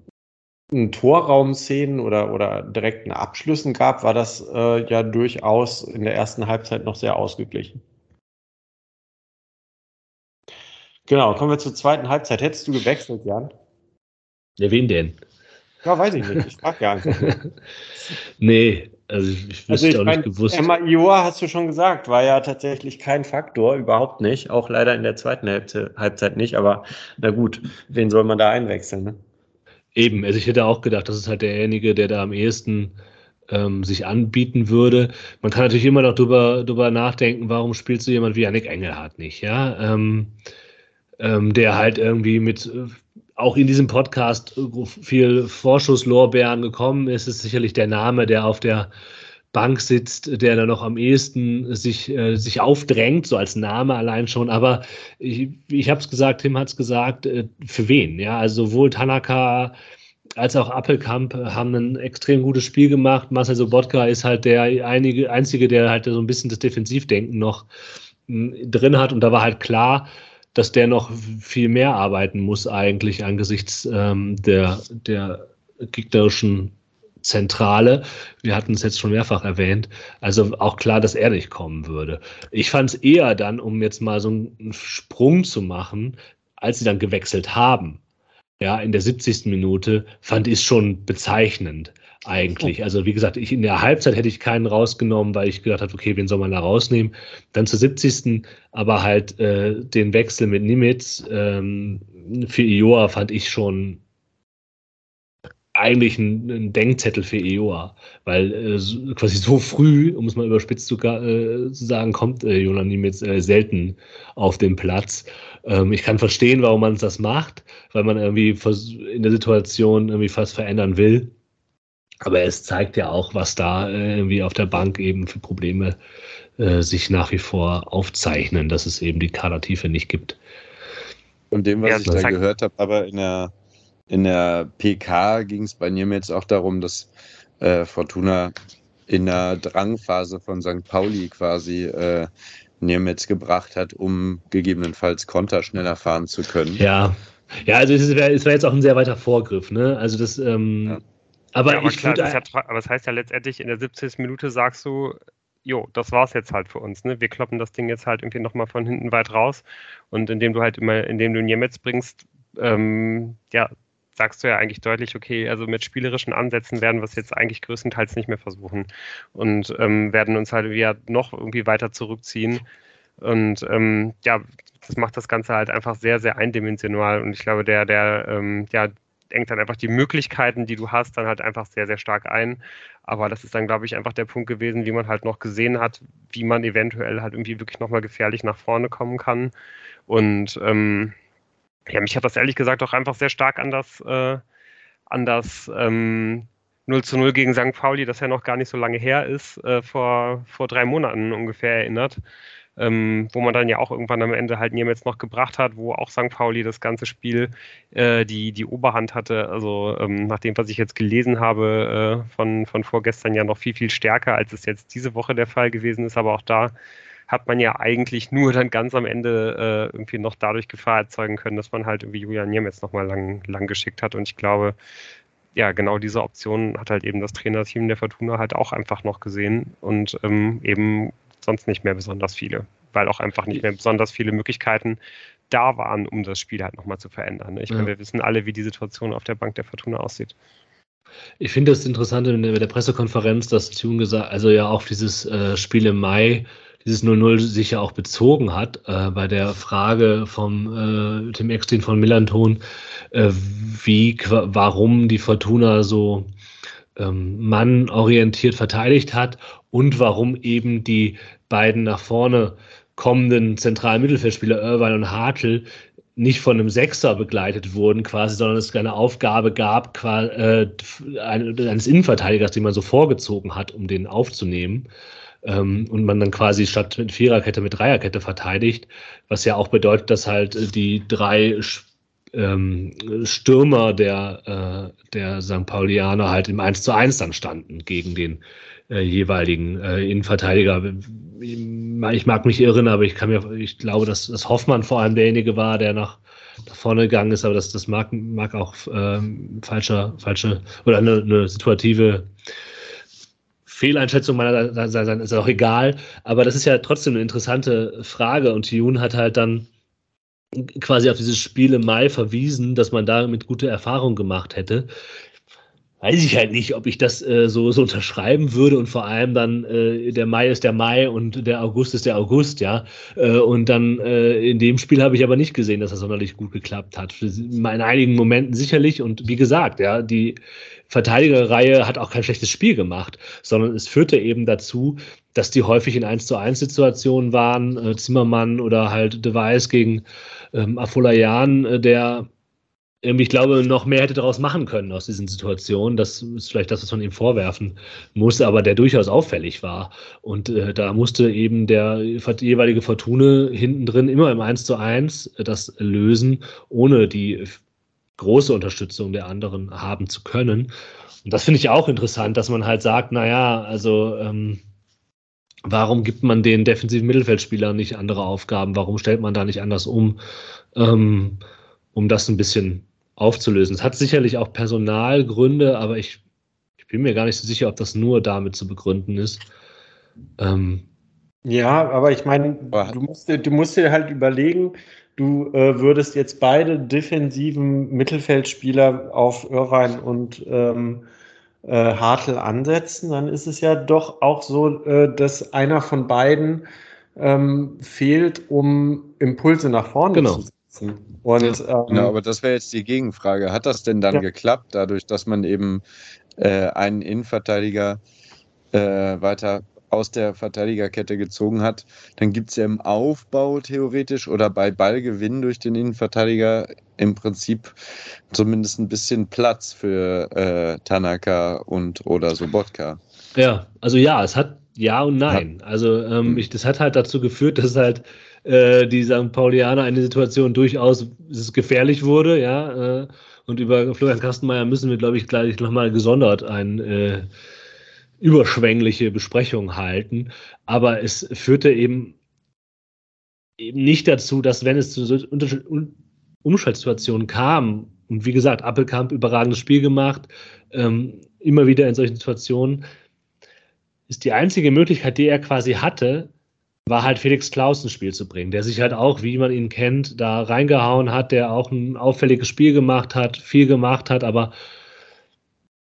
Torraumszenen oder, oder direkten Abschlüssen gab, war das äh, ja durchaus in der ersten Halbzeit noch sehr ausgeglichen. Genau, kommen wir zur zweiten Halbzeit. Hättest du gewechselt, Jan? Ja, wen denn? Ja, weiß ich nicht. Ich frage ja einfach. *laughs* nee, also ich, ich also wüsste ich auch mein, nicht gewusst. Emma Ioa hast du schon gesagt, war ja tatsächlich kein Faktor, überhaupt nicht. Auch leider in der zweiten Halbzeit nicht, aber na gut, wen soll man da einwechseln? Ne? Eben, also ich hätte auch gedacht, das ist halt derjenige, der da am ehesten ähm, sich anbieten würde. Man kann natürlich immer noch drüber, drüber nachdenken, warum spielst du jemand wie Yannick Engelhardt nicht, ja? Ähm, ähm, der halt irgendwie mit äh, auch in diesem Podcast viel Vorschusslorbeeren gekommen ist, ist sicherlich der Name, der auf der Bank sitzt, der da noch am ehesten sich, äh, sich aufdrängt, so als Name allein schon. Aber ich, ich habe es gesagt, Tim hat es gesagt, äh, für wen? Ja, also sowohl Tanaka als auch Appelkamp haben ein extrem gutes Spiel gemacht. Marcel Sobotka ist halt der einige, einzige, der halt so ein bisschen das Defensivdenken noch mh, hm, drin hat. Und da war halt klar, dass der noch viel mehr arbeiten muss eigentlich angesichts ähm, der, der gegnerischen Zentrale. Wir hatten es jetzt schon mehrfach erwähnt. Also auch klar, dass er nicht kommen würde. Ich fand es eher dann, um jetzt mal so einen Sprung zu machen, als sie dann gewechselt haben. Ja, in der 70. Minute fand ich es schon bezeichnend eigentlich. Also wie gesagt, ich, in der Halbzeit hätte ich keinen rausgenommen, weil ich gedacht habe, okay, wen soll man da rausnehmen? Dann zur 70. aber halt äh, den Wechsel mit Nimitz ähm, für Ioa fand ich schon eigentlich ein, ein, Denkzettel für EOA, weil äh, quasi so früh, um es mal überspitzt zu, äh, zu sagen, kommt äh, Jonas Nimitz äh, selten auf den Platz. Ähm, ich kann verstehen, warum man das macht, weil man irgendwie in der Situation irgendwie fast verändern will. Aber es zeigt ja auch, was da äh, irgendwie auf der Bank eben für Probleme äh, sich nach wie vor aufzeichnen, dass es eben die Kadertiefe nicht gibt. Von dem, was ja, ich da gehört habe, aber in der in der PK ging es bei Niemetz auch darum, dass äh, Fortuna in der Drangphase von St. Pauli quasi äh, Niemetz gebracht hat, um gegebenenfalls Konter schneller fahren zu können. Ja, ja, also es wäre wär jetzt auch ein sehr weiter Vorgriff, ne? Also das, ähm, ja. aber, ja, aber ich klar, das ja, aber das heißt ja letztendlich in der 70. Minute sagst du, jo, das war's jetzt halt für uns, ne? Wir kloppen das Ding jetzt halt irgendwie nochmal von hinten weit raus und indem du halt immer, indem du Niemetz bringst, ähm, ja, sagst du ja eigentlich deutlich, okay, also mit spielerischen Ansätzen werden wir es jetzt eigentlich größtenteils nicht mehr versuchen und ähm, werden uns halt wieder noch irgendwie weiter zurückziehen. Und ähm, ja, das macht das Ganze halt einfach sehr, sehr eindimensional. Und ich glaube, der, der, ähm, ja, denkt dann einfach die Möglichkeiten, die du hast, dann halt einfach sehr, sehr stark ein. Aber das ist dann, glaube ich, einfach der Punkt gewesen, wie man halt noch gesehen hat, wie man eventuell halt irgendwie wirklich nochmal gefährlich nach vorne kommen kann. Und ähm, ja, mich hat das ehrlich gesagt auch einfach sehr stark an das, äh, an das ähm, 0 zu 0 gegen St. Pauli, das ja noch gar nicht so lange her ist, äh, vor, vor drei Monaten ungefähr erinnert. Ähm, wo man dann ja auch irgendwann am Ende halt Niemetz noch gebracht hat, wo auch St. Pauli das ganze Spiel äh, die, die Oberhand hatte. Also ähm, nach dem, was ich jetzt gelesen habe äh, von, von vorgestern, ja noch viel, viel stärker, als es jetzt diese Woche der Fall gewesen ist. Aber auch da hat man ja eigentlich nur dann ganz am Ende äh, irgendwie noch dadurch Gefahr erzeugen können, dass man halt irgendwie Julian Niemetz nochmal lang, lang geschickt hat. Und ich glaube, ja, genau diese Option hat halt eben das Trainerteam der Fortuna halt auch einfach noch gesehen und ähm, eben sonst nicht mehr besonders viele, weil auch einfach nicht mehr besonders viele Möglichkeiten da waren, um das Spiel halt nochmal zu verändern. Ich ja. meine, wir wissen alle, wie die Situation auf der Bank der Fortuna aussieht. Ich finde das Interessante in der, Pressekonferenz, dass Thun gesagt, also ja auch dieses äh, Spiel im Mai dieses 0-0 sich ja auch bezogen hat, äh, bei der Frage vom äh, Tim Extin von Millanton, äh, wie, warum die Fortuna so ähm, mannorientiert verteidigt hat und warum eben die beiden nach vorne kommenden zentralen Mittelfeldspieler Irvine und Hartl nicht von einem Sechser begleitet wurden, quasi, sondern es eine Aufgabe gab, quasi, äh, eines Innenverteidigers, den man so vorgezogen hat, um den aufzunehmen. Ähm, und man dann quasi statt mit Viererkette mit Dreierkette verteidigt, was ja auch bedeutet, dass halt die drei ähm, Stürmer der, äh, der St. Paulianer halt im 1 zu 1 dann standen gegen den äh, jeweiligen äh, Innenverteidiger. Ich mag mich irren, aber ich kann mir, ich glaube, dass, dass Hoffmann vor allem derjenige war, der nach, nach vorne gegangen ist, aber das, das mag, mag auch ähm, falscher, falsche oder eine, eine situative Fehleinschätzung meiner sein, ist auch egal. Aber das ist ja trotzdem eine interessante Frage und Jun hat halt dann quasi auf dieses Spiel im Mai verwiesen, dass man damit gute Erfahrungen gemacht hätte weiß ich halt nicht, ob ich das äh, so, so unterschreiben würde und vor allem dann äh, der Mai ist der Mai und der August ist der August, ja. Äh, und dann äh, in dem Spiel habe ich aber nicht gesehen, dass das sonderlich gut geklappt hat. In einigen Momenten sicherlich und wie gesagt, ja, die Verteidigerreihe hat auch kein schlechtes Spiel gemacht, sondern es führte eben dazu, dass die häufig in 1 zu 1 Situationen waren, äh, Zimmermann oder halt Device gegen ähm, Afolayan, äh, der ich glaube, noch mehr hätte daraus machen können aus diesen Situationen. Das ist vielleicht das, was man ihm vorwerfen musste, aber der durchaus auffällig war. Und äh, da musste eben der jeweilige Fortune hinten drin immer im 1 zu 1 das lösen, ohne die große Unterstützung der anderen haben zu können. Und das finde ich auch interessant, dass man halt sagt, naja, also ähm, warum gibt man den defensiven Mittelfeldspielern nicht andere Aufgaben? Warum stellt man da nicht anders um? Ähm, um das ein bisschen aufzulösen. Es hat sicherlich auch Personalgründe, aber ich, ich bin mir gar nicht so sicher, ob das nur damit zu begründen ist. Ähm, ja, aber ich meine, du musst, du musst dir halt überlegen, du äh, würdest jetzt beide defensiven Mittelfeldspieler auf Irvine und ähm, äh, Hartl ansetzen, dann ist es ja doch auch so, äh, dass einer von beiden ähm, fehlt, um Impulse nach vorne genau. zu setzen. Und, ähm, genau, aber das wäre jetzt die Gegenfrage. Hat das denn dann ja. geklappt, dadurch, dass man eben äh, einen Innenverteidiger äh, weiter aus der Verteidigerkette gezogen hat, dann gibt es ja im Aufbau theoretisch oder bei Ballgewinn durch den Innenverteidiger im Prinzip zumindest ein bisschen Platz für äh, Tanaka und oder Sobotka. Ja, also ja, es hat ja und nein. Also ähm, ich, das hat halt dazu geführt, dass halt äh, die St. Paulianer eine Situation durchaus gefährlich wurde, ja. Äh, und über Florian Kastenmeier müssen wir, glaube ich, gleich nochmal gesondert eine äh, überschwängliche Besprechung halten. Aber es führte eben, eben nicht dazu, dass wenn es zu so Umschaltsituationen kam, und wie gesagt, Appelkamp überragendes Spiel gemacht, ähm, immer wieder in solchen Situationen, ist die einzige Möglichkeit, die er quasi hatte, war halt Felix Klaus ins Spiel zu bringen, der sich halt auch, wie man ihn kennt, da reingehauen hat, der auch ein auffälliges Spiel gemacht hat, viel gemacht hat, aber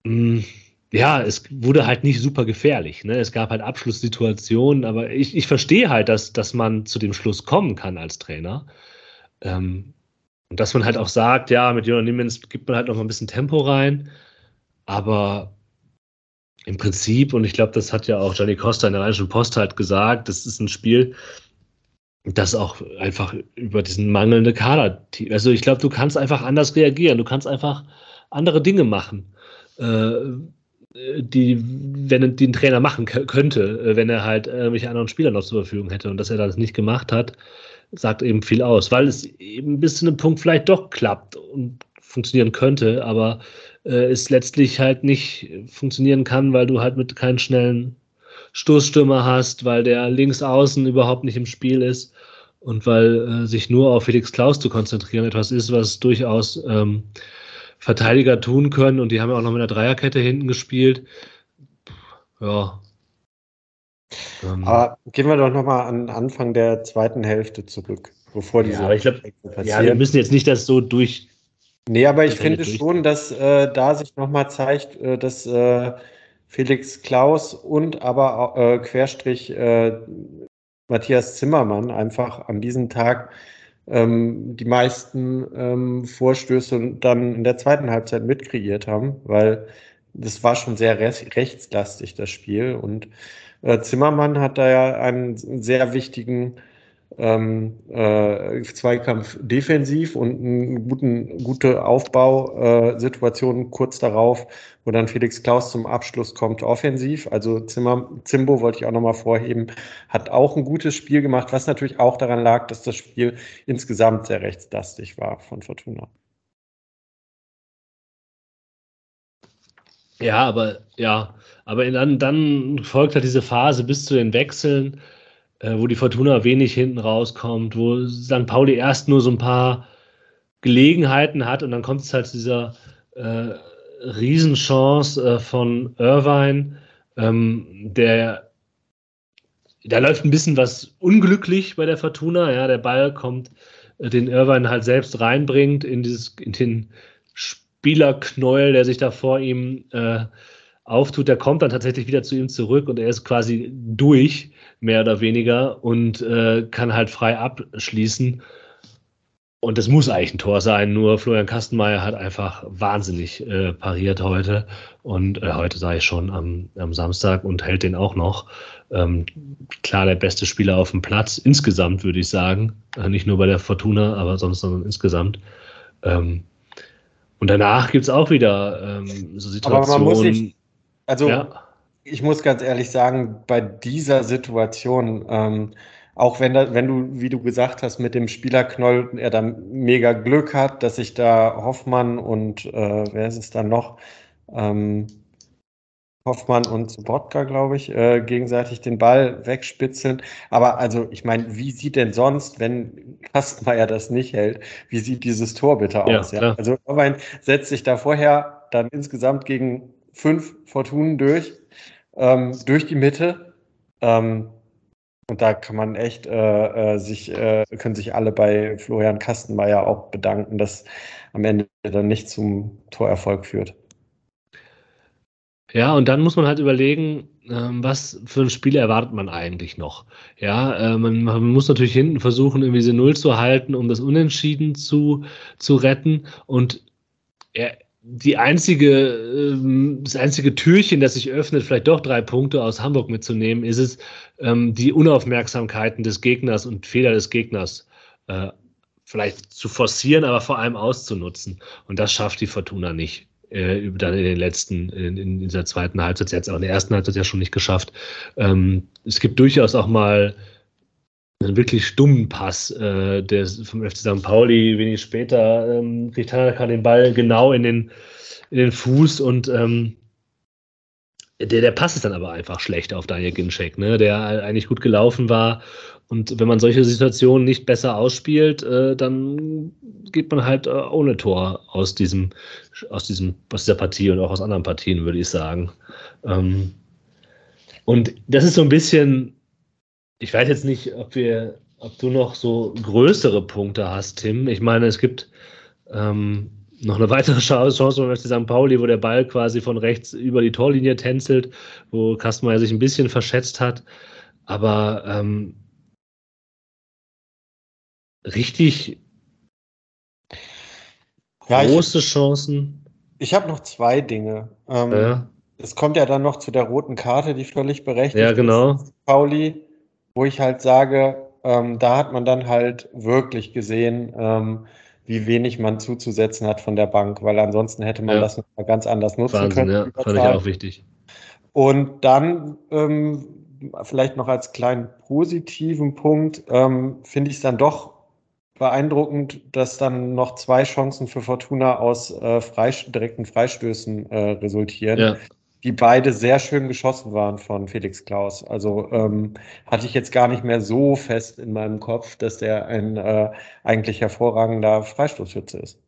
mh, mm, ja, es wurde halt nicht super gefährlich. Ne? Es gab halt Abschlusssituationen, aber ich, ich verstehe halt, dass, dass man zu dem Schluss kommen kann als Trainer. Ähm, und dass man halt auch sagt, ja, mit Jonas Niemens gibt man halt noch mal ein bisschen Tempo rein, aber im Prinzip, und ich glaube, das hat ja auch Gianni Costa in der Rheinischen Post halt gesagt, das ist ein Spiel, das auch einfach über diesen mangelnden Kader, also ich glaube, du kannst einfach anders reagieren, du kannst einfach andere Dinge machen, äh, die, wenn den Trainer machen könnte, äh, wenn er halt irgendwelche anderen Spieler noch zur Verfügung hätte. Und dass er das nicht gemacht hat, sagt eben viel aus, weil es eben bis zu einem Punkt vielleicht doch klappt und funktionieren könnte, aber äh, es letztlich halt nicht funktionieren kann, weil du halt mit keinen schnellen Stoßstürmer hast, weil der links außen überhaupt nicht im Spiel ist und weil äh, sich nur auf Felix Klaus zu konzentrieren etwas ist, was durchaus ähm, Verteidiger tun können und die haben ja auch noch mit einer Dreierkette hinten gespielt. Ja. Ähm. Aber gehen wir doch nochmal an Anfang der zweiten Hälfte zurück, bevor diese ja, aber ich glaube, ja, wir müssen jetzt nicht das so durch Nee, aber ich finde schon, dass äh, da sich nochmal zeigt, äh, dass äh, Felix Klaus und aber äh, Querstrich äh, Matthias Zimmermann einfach an diesem Tag ähm, die meisten ähm, Vorstöße dann in der zweiten Halbzeit mitkreiert haben, weil das war schon sehr rechtslastig, das Spiel. Und äh, Zimmermann hat da ja einen sehr wichtigen ähm, äh, Zweikampf defensiv und eine guten, gute Aufbausituation äh, kurz darauf, wo dann Felix Klaus zum Abschluss kommt, offensiv. Also Zimmer, Zimbo wollte ich auch nochmal vorheben, hat auch ein gutes Spiel gemacht, was natürlich auch daran lag, dass das Spiel insgesamt sehr rechtslastig war von Fortuna. Ja, aber ja, aber dann, dann folgt halt diese Phase bis zu den Wechseln, wo die Fortuna wenig hinten rauskommt, wo St. Pauli erst nur so ein paar Gelegenheiten hat und dann kommt es halt zu dieser äh, Riesenchance äh, von Irvine, ähm, der da läuft ein bisschen was unglücklich bei der Fortuna. Ja, der Ball kommt, äh, den Irvine halt selbst reinbringt in dieses, in den Spielerknäuel, der sich da vor ihm äh, auftut, der kommt dann tatsächlich wieder zu ihm zurück und er ist quasi durch, mehr oder weniger, und äh, kann halt frei abschließen. Und das muss eigentlich ein Tor sein, nur Florian Kastenmeier hat einfach wahnsinnig äh, pariert heute. Und äh, heute sage ich schon am, am, Samstag und hält den auch noch. Ähm, klar, der beste Spieler auf dem Platz, insgesamt würde ich sagen. Äh, nicht nur bei der Fortuna, aber sonst, sondern insgesamt. Ähm, und danach gibt es auch wieder ähm, so Situationen. Also ja. Ich muss ganz ehrlich sagen, bei dieser Situation, ähm, auch wenn, da, wenn du, wie du gesagt hast, mit dem Spielerknoll er da mega Glück hat, dass sich da Hoffmann und äh, wer ist es dann noch? Ähm, Hoffmann und Sobotka, glaube ich, äh, gegenseitig den Ball wegspitzeln. Aber also, ich meine, wie sieht denn sonst, wenn Kastenmeier das nicht hält, wie sieht dieses Tor bitte aus? Ja, ja? Also Irvine setzt sich da vorher dann insgesamt gegen fünf Fortunen durch, ähm, durch die Mitte. Ähm, und da kann man echt äh, äh, sich, äh, können sich alle bei Florian Kastenmeier auch bedanken, dass am Ende dann nicht zum Torerfolg führt. Ja, und dann muss man halt überlegen, ähm, was für ein Spiel erwartet man eigentlich noch. Ja, äh, man, man, muss natürlich hinten versuchen, irgendwie diese Null zu halten, um das Unentschieden zu, zu retten. Und er, die einzige, ähm, das einzige Türchen, das sich öffnet, vielleicht doch drei Punkte aus Hamburg mitzunehmen, ist es, ähm, die Unaufmerksamkeiten des Gegners und Fehler des Gegners äh, vielleicht zu forcieren, aber vor allem auszunutzen. Und das schafft die Fortuna nicht. Äh, dann in den letzten, in, dieser zweiten Halbzeit, jetzt auch in der ersten Halbzeit ja schon nicht geschafft. Ähm, es gibt durchaus auch mal einen wirklich stummen Pass äh, der vom FC St. Pauli. Wenig später ähm, kriegt Tanaka den Ball genau in den, in den Fuß und ähm, der, der Pass ist dann aber einfach schlecht auf Daniel Ginczek, ne, der eigentlich gut gelaufen war. Und wenn man solche Situationen nicht besser ausspielt, äh, dann geht man halt äh, ohne Tor aus diesem, aus diesem, aus dieser Partie und auch aus anderen Partien, würde ich sagen. Ähm, und das ist so ein bisschen ich weiß jetzt nicht, ob wir, ob du noch so größere Punkte hast, Tim. Ich meine, es gibt ähm, noch eine weitere *laughs* Chance beim FC St. Pauli, wo der Ball quasi von rechts über die Torlinie tänzelt, wo Kastenmeier sich ein bisschen verschätzt hat. Aber ähm, richtig ja, große ich, Chancen. Ich habe noch zwei Dinge. Ähm, ja. Es kommt ja dann noch zu der roten Karte, die völlig berechtigt ist. Ja, genau. Pauli wo ich halt sage, ähm, da hat man dann halt wirklich gesehen, ähm, wie wenig man zuzusetzen hat von der Bank, weil ansonsten hätte man ja. das noch ganz anders nutzen Wahnsinn, können. Ja, fand ich auch wichtig. Und dann ähm, vielleicht noch als kleinen positiven Punkt ähm, finde ich es dann doch beeindruckend, dass dann noch zwei Chancen für Fortuna aus äh, Freist direkten Freistößen äh, resultieren. Ja die beide sehr schön geschossen waren von Felix Klaus. Also ähm, hatte ich jetzt gar nicht mehr so fest in meinem Kopf, dass der ein äh, eigentlich hervorragender Freistoßschütze ist.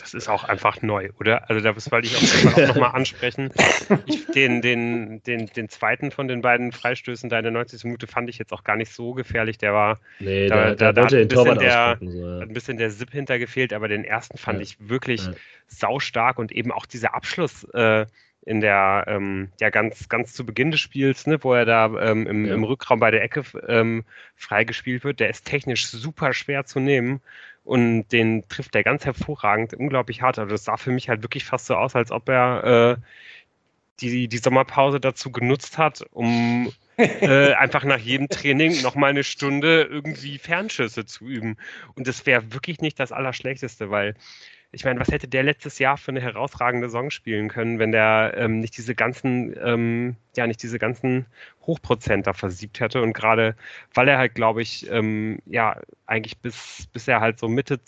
Das ist auch einfach neu, oder? Also das wollte ich auch, auch nochmal ansprechen. Ich, den, den, den, den zweiten von den beiden Freistößen da in der 90. Minute fand ich jetzt auch gar nicht so gefährlich. Der war nee, da, da, da, hat ein bisschen, der, so, ja. ein bisschen der Zip hintergefehlt, aber den ersten fand ja. ich wirklich ja. saustark und eben auch dieser Abschluss. Äh, in der, ähm, ja, ganz, ganz zu Beginn des Spiels, ne, wo er da ähm, im, ja. im Rückraum bei der Ecke ähm, freigespielt wird, der ist technisch super schwer zu nehmen und den trifft er ganz hervorragend, unglaublich hart. Also das sah für mich halt wirklich fast so aus, als ob er äh, die, die Sommerpause dazu genutzt hat, um *laughs* äh, einfach nach jedem Training nochmal eine Stunde irgendwie Fernschüsse zu üben. Und das wäre wirklich nicht das Allerschlechteste, weil ich meine, was hätte der letztes Jahr für eine herausragende Saison spielen können, wenn der ähm, nicht diese ganzen, ähm, ja, nicht diese ganzen Hochprozenter versiebt hätte und gerade, weil er halt, glaube ich, ähm, ja, eigentlich bis, bis er halt so Mitte,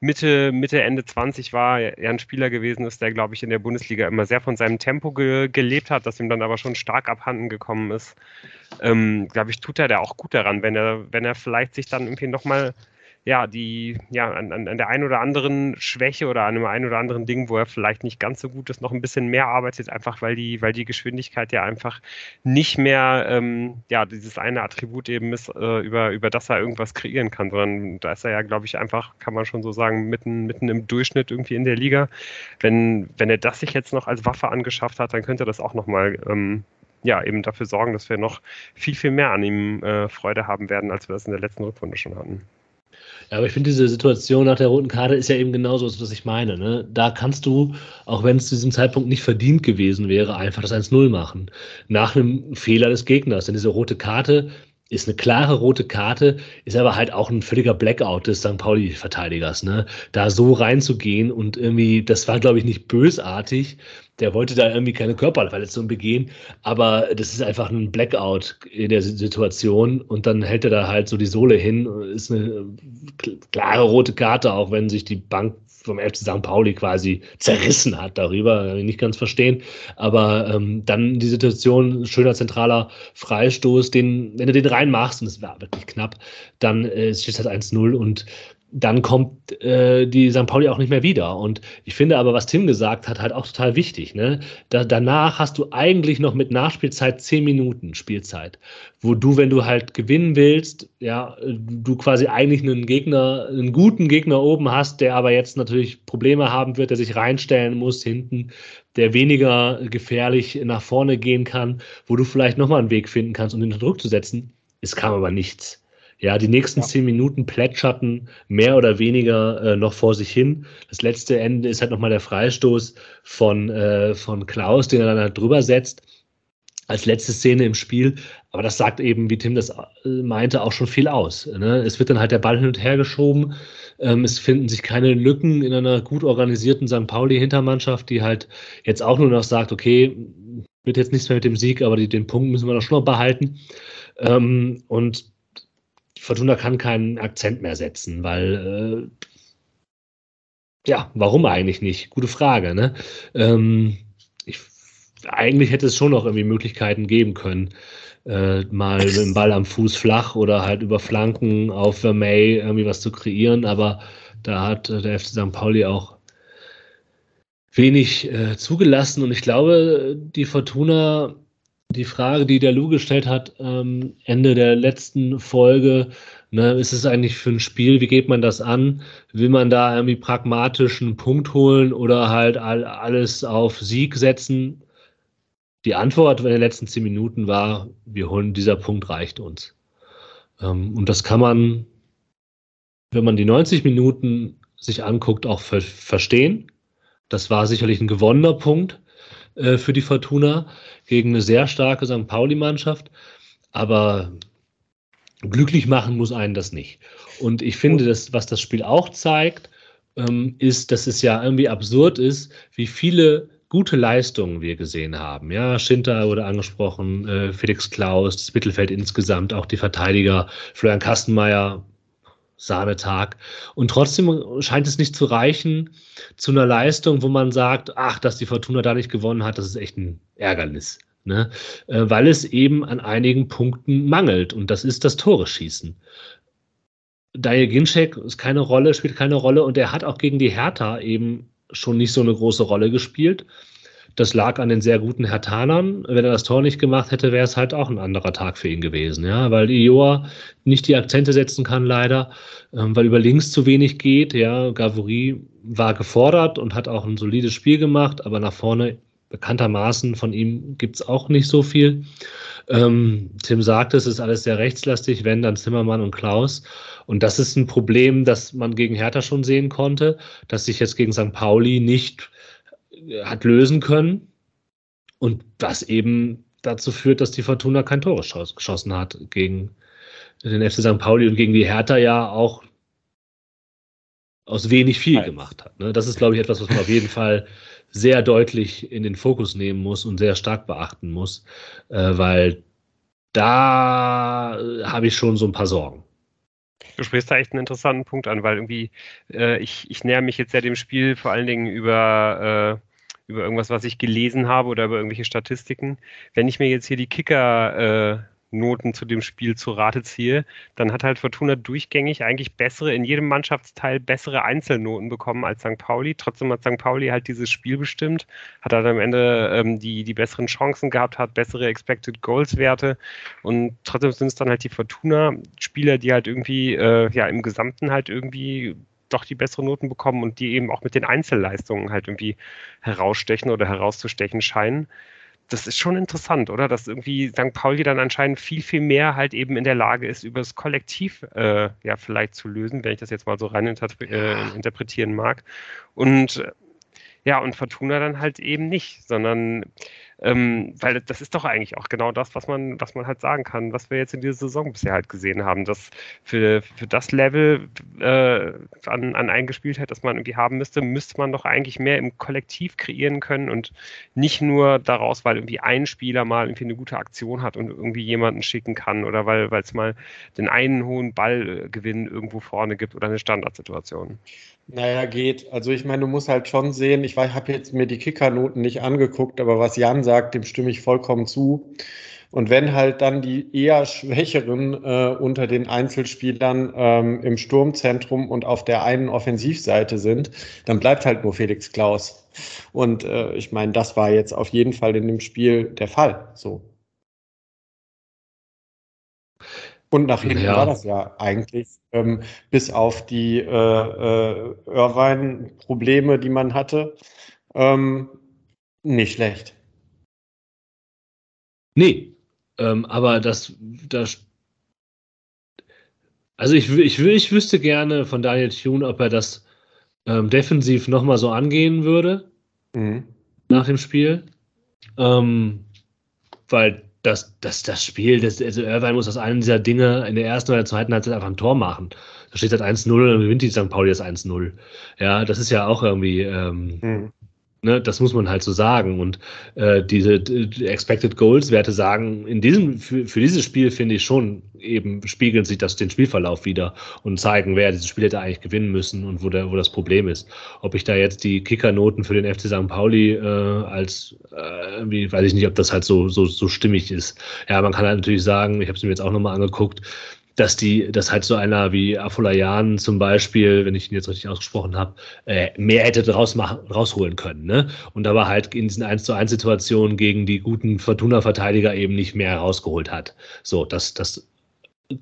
Mitte, Mitte, Ende 20 war, er ein Spieler gewesen ist, der, glaube ich, in der Bundesliga immer sehr von seinem Tempo ge gelebt hat, das ihm dann aber schon stark abhanden gekommen ist. Ähm, glaube ich, tut er da auch gut daran, wenn er, wenn er vielleicht sich dann irgendwie nochmal ja, die, ja, an, an, der einen oder anderen Schwäche oder an einem einen oder anderen Ding, wo er vielleicht nicht ganz so gut ist, noch ein bisschen mehr arbeitet, einfach weil die, weil die Geschwindigkeit ja einfach nicht mehr, ähm, ja, dieses eine Attribut eben ist, äh, über, über das er irgendwas kreieren kann, sondern da ist er ja, glaube ich, einfach, kann man schon so sagen, mitten, mitten im Durchschnitt irgendwie in der Liga. Wenn, wenn er das sich jetzt noch als Waffe angeschafft hat, dann könnte das auch nochmal, ähm, ja, eben dafür sorgen, dass wir noch viel, viel mehr an ihm äh, Freude haben werden, als wir das in der letzten Rückrunde schon hatten. Ja, aber ich finde, diese Situation nach der roten Karte ist ja eben genauso, was ich meine. Ne? Da kannst du, auch wenn es zu diesem Zeitpunkt nicht verdient gewesen wäre, einfach das 1-0 machen. Nach einem Fehler des Gegners. Denn diese rote Karte ist eine klare rote Karte, ist aber halt auch ein völliger Blackout des St. Pauli-Verteidigers. Ne? Da so reinzugehen und irgendwie, das war, glaube ich, nicht bösartig, der wollte da irgendwie keine Körperverletzung begehen, aber das ist einfach ein Blackout in der Situation und dann hält er da halt so die Sohle hin. Ist eine klare rote Karte, auch wenn sich die Bank vom FC St. Pauli quasi zerrissen hat darüber, kann ich nicht ganz verstehen. Aber ähm, dann die Situation, schöner zentraler Freistoß, den, wenn du den reinmachst, und es war wirklich knapp, dann äh, steht halt 1-0 und dann kommt äh, die St. Pauli auch nicht mehr wieder. Und ich finde aber, was Tim gesagt hat, halt auch total wichtig. Ne? Da, danach hast du eigentlich noch mit Nachspielzeit zehn Minuten Spielzeit, wo du, wenn du halt gewinnen willst, ja, du quasi eigentlich einen Gegner, einen guten Gegner oben hast, der aber jetzt natürlich Probleme haben wird, der sich reinstellen muss hinten, der weniger gefährlich nach vorne gehen kann, wo du vielleicht nochmal einen Weg finden kannst, um den Druck zu setzen. Es kam aber nichts. Ja, die nächsten ja. zehn Minuten plätscherten mehr oder weniger äh, noch vor sich hin. Das letzte Ende ist halt nochmal der Freistoß von, äh, von Klaus, den er dann halt drüber setzt, als letzte Szene im Spiel. Aber das sagt eben, wie Tim das äh, meinte, auch schon viel aus. Ne? Es wird dann halt der Ball hin und her geschoben. Ähm, es finden sich keine Lücken in einer gut organisierten St. Pauli-Hintermannschaft, die halt jetzt auch nur noch sagt, okay, wird jetzt nichts mehr mit dem Sieg, aber die, den Punkt müssen wir doch schon noch behalten. Ähm, und Fortuna kann keinen Akzent mehr setzen, weil äh, ja, warum eigentlich nicht? Gute Frage, ne? Ähm, ich, eigentlich hätte es schon noch irgendwie Möglichkeiten geben können, äh, mal mit dem Ball am Fuß flach oder halt über Flanken auf Vermey irgendwie was zu kreieren, aber da hat äh, der FC St. Pauli auch wenig äh, zugelassen und ich glaube, die Fortuna die Frage, die der Lou gestellt hat, ähm, Ende der letzten Folge, ne, ist es eigentlich für ein Spiel, wie geht man das an? Will man da irgendwie pragmatisch einen Punkt holen oder halt all, alles auf Sieg setzen? Die Antwort in den letzten zehn Minuten war, wir holen, dieser Punkt reicht uns. Ähm, und das kann man, wenn man die 90 Minuten sich anguckt, auch ver verstehen. Das war sicherlich ein gewonnener Punkt äh, für die Fortuna gegen eine sehr starke St. Pauli-Mannschaft. Aber glücklich machen muss einen das nicht. Und ich finde, dass, was das Spiel auch zeigt, ähm, ist, dass es ja irgendwie absurd ist, wie viele gute Leistungen wir gesehen haben. Ja, Schinter wurde angesprochen, äh, Felix Klaus, das Mittelfeld insgesamt, auch die Verteidiger, Florian Kastenmeier, Sahnetag. Und trotzdem scheint es nicht zu reichen zu einer Leistung, wo man sagt, ach, dass die Fortuna da nicht gewonnen hat, das ist echt ein Ärgernis. Ne? Äh, weil es eben an einigen Punkten mangelt. Und das ist das Tore schießen. Daniel Ginczek ist keine Rolle, spielt keine Rolle und er hat auch gegen die Hertha eben schon nicht so eine große Rolle gespielt. Das lag an den sehr guten Hertanern. Wenn er das Tor nicht gemacht hätte, wäre es halt auch ein anderer Tag für ihn gewesen, ja, weil Ioa nicht die Akzente setzen kann, leider, ähm, weil über links zu wenig geht, ja. Gavouri war gefordert und hat auch ein solides Spiel gemacht, aber nach vorne bekanntermaßen von ihm gibt es auch nicht so viel. Ähm, Tim sagte, es ist alles sehr rechtslastig, wenn dann Zimmermann und Klaus. Und das ist ein Problem, das man gegen Hertha schon sehen konnte, dass sich jetzt gegen St. Pauli nicht hat lösen können. Und was eben dazu führt, dass die Fortuna kein Tor geschossen hat gegen den FC St. Pauli und gegen die Hertha ja auch aus wenig viel gemacht hat. Ne? Das ist, glaube ich, etwas, was man auf jeden Fall sehr deutlich in den Fokus nehmen muss und sehr stark beachten muss, äh, weil da habe ich schon so ein paar Sorgen. Du sprichst da echt einen interessanten Punkt an, weil irgendwie äh, ich, ich näher mich jetzt ja dem Spiel vor allen Dingen über, äh, über irgendwas, was ich gelesen habe oder über irgendwelche Statistiken. Wenn ich mir jetzt hier die Kicker äh, Noten zu dem Spiel zu Rate ziehe, dann hat halt Fortuna durchgängig eigentlich bessere, in jedem Mannschaftsteil bessere Einzelnoten bekommen als St. Pauli. Trotzdem hat St. Pauli halt dieses Spiel bestimmt, hat halt am Ende ähm, die, die besseren Chancen gehabt, hat bessere Expected Goals Werte und trotzdem sind es dann halt die Fortuna-Spieler, die halt irgendwie äh, ja im Gesamten halt irgendwie doch die besseren Noten bekommen und die eben auch mit den Einzelleistungen halt irgendwie herausstechen oder herauszustechen scheinen das ist schon interessant, oder? Dass irgendwie St. Pauli dann anscheinend viel, viel mehr halt eben in der Lage ist, über das Kollektiv äh, ja vielleicht zu lösen, wenn ich das jetzt mal so rein interpre äh, interpretieren mag. Und äh, ja, und Fortuna dann halt eben nicht, sondern ähm, weil das ist doch eigentlich auch genau das, was man, was man halt sagen kann, was wir jetzt in dieser Saison bisher halt gesehen haben, dass für, für das Level äh, an, an Eingespieltheit, das man irgendwie haben müsste, müsste man doch eigentlich mehr im Kollektiv kreieren können und nicht nur daraus, weil irgendwie ein Spieler mal irgendwie eine gute Aktion hat und irgendwie jemanden schicken kann oder weil es mal den einen hohen Ballgewinn irgendwo vorne gibt oder eine Standardsituation. Naja, geht. Also ich meine, du musst halt schon sehen, ich habe jetzt mir die Kickernoten nicht angeguckt, aber was Jan sagt, dem stimme ich vollkommen zu. Und wenn halt dann die eher Schwächeren äh, unter den Einzelspielern ähm, im Sturmzentrum und auf der einen Offensivseite sind, dann bleibt halt nur Felix Klaus. Und äh, ich meine, das war jetzt auf jeden Fall in dem Spiel der Fall. So. Und nach hinten ja. war das ja eigentlich, ähm, bis auf die äh, äh, Irvine-Probleme, die man hatte, ähm, nicht schlecht. Nee, ähm, aber das, das also ich, ich, ich wüsste gerne von Daniel Thune, ob er das ähm, defensiv nochmal so angehen würde mhm. nach dem Spiel. Ähm, weil das, das, das Spiel, das, also Irvine muss aus einem dieser Dinge in der ersten oder zweiten Halbzeit einfach ein Tor machen. Da steht halt 1-0 und dann gewinnt die St. Pauli das 1-0. Ja, das ist ja auch irgendwie, ähm, mhm. Ne, das muss man halt so sagen. Und äh, diese die Expected Goals Werte sagen, in diesem, für, für dieses Spiel finde ich schon eben spiegeln sich das den Spielverlauf wieder und zeigen, wer dieses Spiel hätte eigentlich gewinnen müssen und wo, der, wo das Problem ist. Ob ich da jetzt die Kickernoten für den FC St. Pauli äh, als äh, irgendwie, weiß ich nicht, ob das halt so, so, so stimmig ist. Ja, man kann halt natürlich sagen, ich habe es mir jetzt auch nochmal angeguckt, dass die, dass halt so einer wie Afolayan zum Beispiel, wenn ich ihn jetzt richtig ausgesprochen habe, äh, mehr hätte draus machen, rausholen können. Ne? Und war halt in diesen 1 zu 1 Situationen gegen die guten Fortuna-Verteidiger eben nicht mehr rausgeholt hat. So, das, das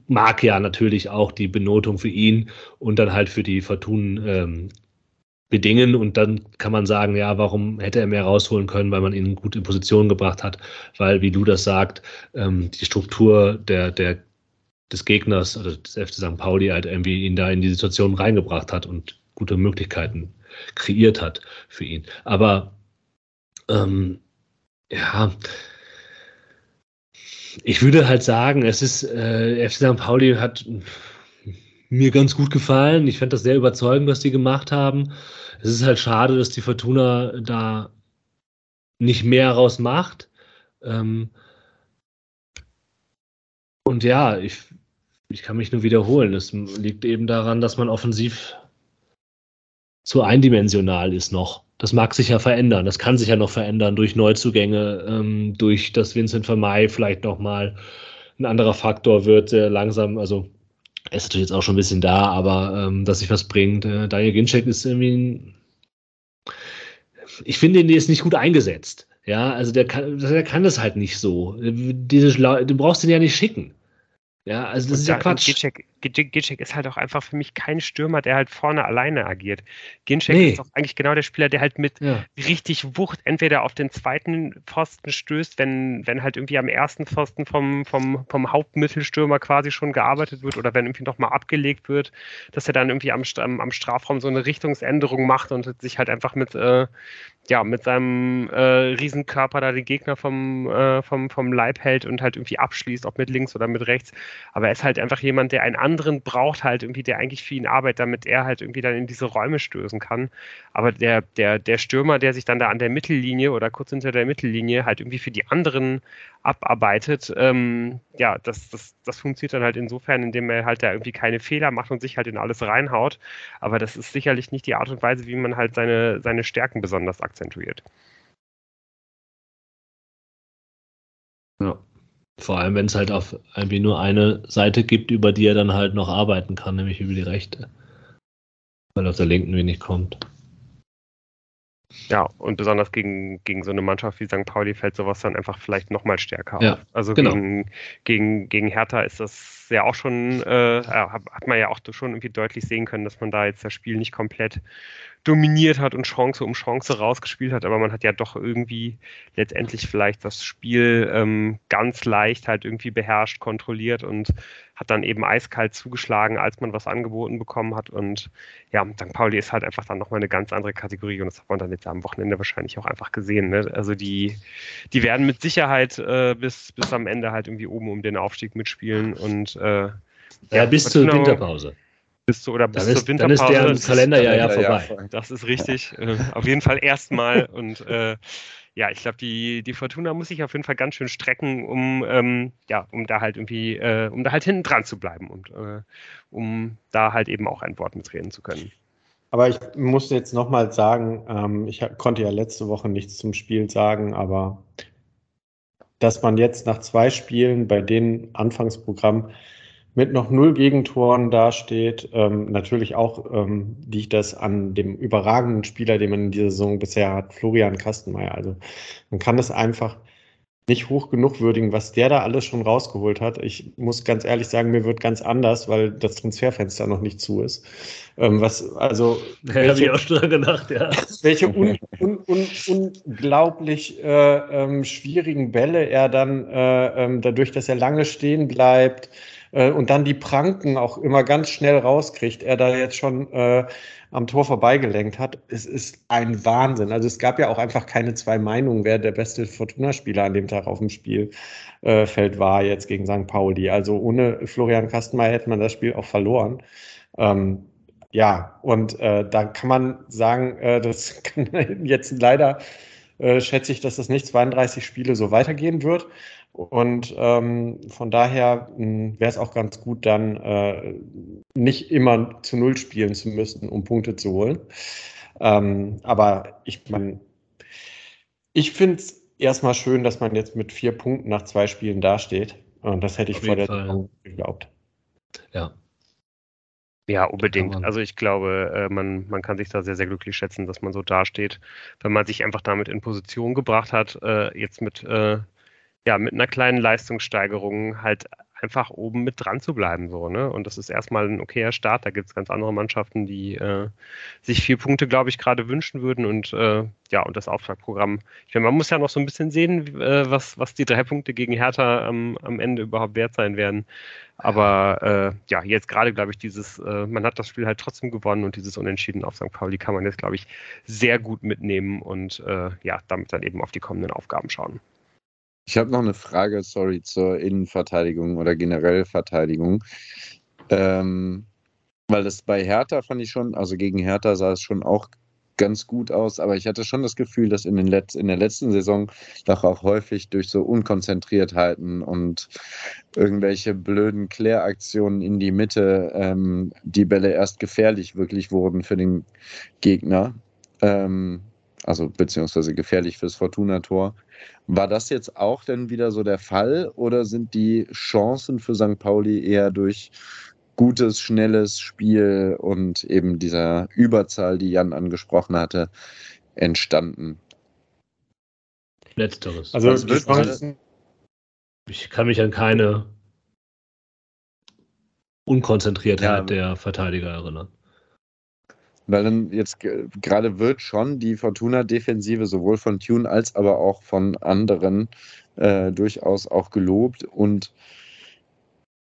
mag ja natürlich auch die Benotung für ihn und dann halt für die Fortun ähm, bedingen und dann kann man sagen, ja, warum hätte er mehr rausholen können, weil man ihn gut in Position gebracht hat, weil, wie du das sagst, ähm, die Struktur der, der des Gegners oder des FC St. Pauli halt irgendwie ihn da in die Situation reingebracht hat und gute Möglichkeiten kreiert hat für ihn. Aber ähm, ja, ich würde halt sagen, es ist, äh, FC St. Pauli hat mir ganz gut gefallen. Ich fand das sehr überzeugend, was die gemacht haben. Es ist halt schade, dass die Fortuna da nicht mehr rausmacht. Ähm, und ja, ich, ich kann mich nur wiederholen. Es liegt eben daran, dass man offensiv zu eindimensional ist noch. Das mag sich ja verändern. Das kann sich ja noch verändern durch Neuzugänge, ähm, durch das Vincent Vermey vielleicht nochmal ein anderer Faktor wird sehr langsam. Also er ist natürlich jetzt auch schon ein bisschen da, aber ähm, dass sich was bringt. Äh, Daniel Ginczek ist irgendwie ein, ich finde, der ist nicht gut eingesetzt. Ja, also der kann, der kann das halt nicht so. Diese, du brauchst den ja nicht schicken. Ja, also das und ist ja Quatsch. Ginczek ist halt auch einfach für mich kein Stürmer, der halt vorne alleine agiert. Ginczek nee. ist doch eigentlich genau der Spieler, der halt mit ja. richtig Wucht entweder auf den zweiten Pfosten stößt, wenn, wenn halt irgendwie am ersten Pfosten vom, vom, vom Hauptmittelstürmer quasi schon gearbeitet wird oder wenn irgendwie nochmal abgelegt wird, dass er dann irgendwie am, am, am Strafraum so eine Richtungsänderung macht und sich halt einfach mit, äh, ja, mit seinem äh, Riesenkörper da den Gegner vom, äh, vom, vom Leib hält und halt irgendwie abschließt, ob mit links oder mit rechts. Aber er ist halt einfach jemand, der einen anderen braucht, halt irgendwie, der eigentlich für ihn arbeitet, damit er halt irgendwie dann in diese Räume stößen kann. Aber der, der, der Stürmer, der sich dann da an der Mittellinie oder kurz hinter der Mittellinie halt irgendwie für die anderen abarbeitet, ähm, ja, das, das, das funktioniert dann halt insofern, indem er halt da irgendwie keine Fehler macht und sich halt in alles reinhaut. Aber das ist sicherlich nicht die Art und Weise, wie man halt seine, seine Stärken besonders akzentuiert. Ja. Vor allem, wenn es halt auf irgendwie nur eine Seite gibt, über die er dann halt noch arbeiten kann, nämlich über die rechte. Weil auf der linken wenig kommt. Ja, und besonders gegen, gegen so eine Mannschaft wie St. Pauli fällt sowas dann einfach vielleicht nochmal stärker ja, auf. Also genau. gegen, gegen, gegen Hertha ist das ja auch schon, äh, hat man ja auch schon irgendwie deutlich sehen können, dass man da jetzt das Spiel nicht komplett dominiert hat und Chance um Chance rausgespielt hat, aber man hat ja doch irgendwie letztendlich vielleicht das Spiel ähm, ganz leicht halt irgendwie beherrscht, kontrolliert und hat dann eben eiskalt zugeschlagen, als man was angeboten bekommen hat. Und ja, St. Pauli ist halt einfach dann nochmal eine ganz andere Kategorie und das hat man dann jetzt am Wochenende wahrscheinlich auch einfach gesehen. Ne? Also die, die werden mit Sicherheit äh, bis, bis am Ende halt irgendwie oben um den Aufstieg mitspielen und äh, ja, bis zur Winterpause. Bis zu, oder bis dann zur ist, Winterpause. Dann ist deren Kalenderjahr ja vorbei. Das ist richtig. äh, auf jeden Fall erstmal. *laughs* Und äh, ja, ich glaube, die, die Fortuna muss sich auf jeden Fall ganz schön strecken, um, ähm, ja, um da halt irgendwie, äh, um da halt hinten dran zu bleiben und äh, um da halt eben auch ein Wort mitreden zu können. Aber ich muss jetzt nochmal sagen, ähm, ich konnte ja letzte Woche nichts zum Spiel sagen, aber dass man jetzt nach zwei Spielen bei den Anfangsprogrammen mit noch null Gegentoren dasteht. Ähm, natürlich auch ähm, liegt das an dem überragenden Spieler, den man in dieser Saison bisher hat, Florian Kastenmeier. Also man kann es einfach nicht hoch genug würdigen, was der da alles schon rausgeholt hat. Ich muss ganz ehrlich sagen, mir wird ganz anders, weil das Transferfenster noch nicht zu ist. Ähm, was, also. *laughs* Ja, habe ich auch schon gedacht, ja. *laughs* Welche un, un, un, unglaublich äh, ähm, schwierigen Bälle er dann, äh, ähm, dadurch, dass er lange stehen bleibt, äh, und dann die Pranken auch immer ganz schnell rauskriegt, er da jetzt schon äh, am Tor vorbeigelenkt hat. Es ist ein Wahnsinn. Also es gab ja auch einfach keine zwei Meinungen, wer der beste Fortuna-Spieler an dem Tag auf dem Spielfeld äh, war jetzt gegen St. Pauli. Also ohne Florian Kastenmeier hätte man das Spiel auch verloren. Ähm, ja, und äh, da kann man sagen, äh, das *laughs* kann jetzt leider, äh, schätze ich, dass das nicht 32 Spiele so weitergehen wird. Und ähm, von daher hm, wäre es auch ganz gut, dann äh, nicht immer zu Null spielen zu müssen, um Punkte zu holen. Ähm, aber ich meine, ich finde es erstmal schön, dass man jetzt mit vier Punkten nach zwei Spielen dasteht. Und das hätte ich vor der Saison geglaubt. Ja. Ja, unbedingt. Also ich glaube, äh, man, man kann sich da sehr, sehr glücklich schätzen, dass man so dasteht, wenn man sich einfach damit in Position gebracht hat, äh, jetzt mit äh, ja, mit einer kleinen Leistungssteigerung halt einfach oben mit dran zu bleiben. So, ne? Und das ist erstmal ein okayer Start. Da gibt es ganz andere Mannschaften, die äh, sich vier Punkte, glaube ich, gerade wünschen würden. Und äh, ja, und das Auftragprogramm. Ich meine, man muss ja noch so ein bisschen sehen, äh, was, was die drei Punkte gegen Hertha ähm, am Ende überhaupt wert sein werden. Aber äh, ja, jetzt gerade, glaube ich, dieses, äh, man hat das Spiel halt trotzdem gewonnen und dieses Unentschieden auf St. Pauli kann man jetzt, glaube ich, sehr gut mitnehmen und äh, ja, damit dann eben auf die kommenden Aufgaben schauen. Ich habe noch eine Frage, sorry, zur Innenverteidigung oder generell Verteidigung. Ähm, weil das bei Hertha fand ich schon, also gegen Hertha sah es schon auch ganz gut aus, aber ich hatte schon das Gefühl, dass in, den Letz-, in der letzten Saison doch auch häufig durch so Unkonzentriertheiten und irgendwelche blöden Kläraktionen in die Mitte ähm, die Bälle erst gefährlich wirklich wurden für den Gegner. Ähm, also beziehungsweise gefährlich fürs Fortuna-Tor. War das jetzt auch dann wieder so der Fall oder sind die Chancen für St. Pauli eher durch gutes, schnelles Spiel und eben dieser Überzahl, die Jan angesprochen hatte, entstanden? Letzteres. Also wird ich kann mich an keine Unkonzentriertheit ja. der Verteidiger erinnern. Weil dann jetzt gerade wird schon die Fortuna-Defensive sowohl von Tune als aber auch von anderen äh, durchaus auch gelobt. Und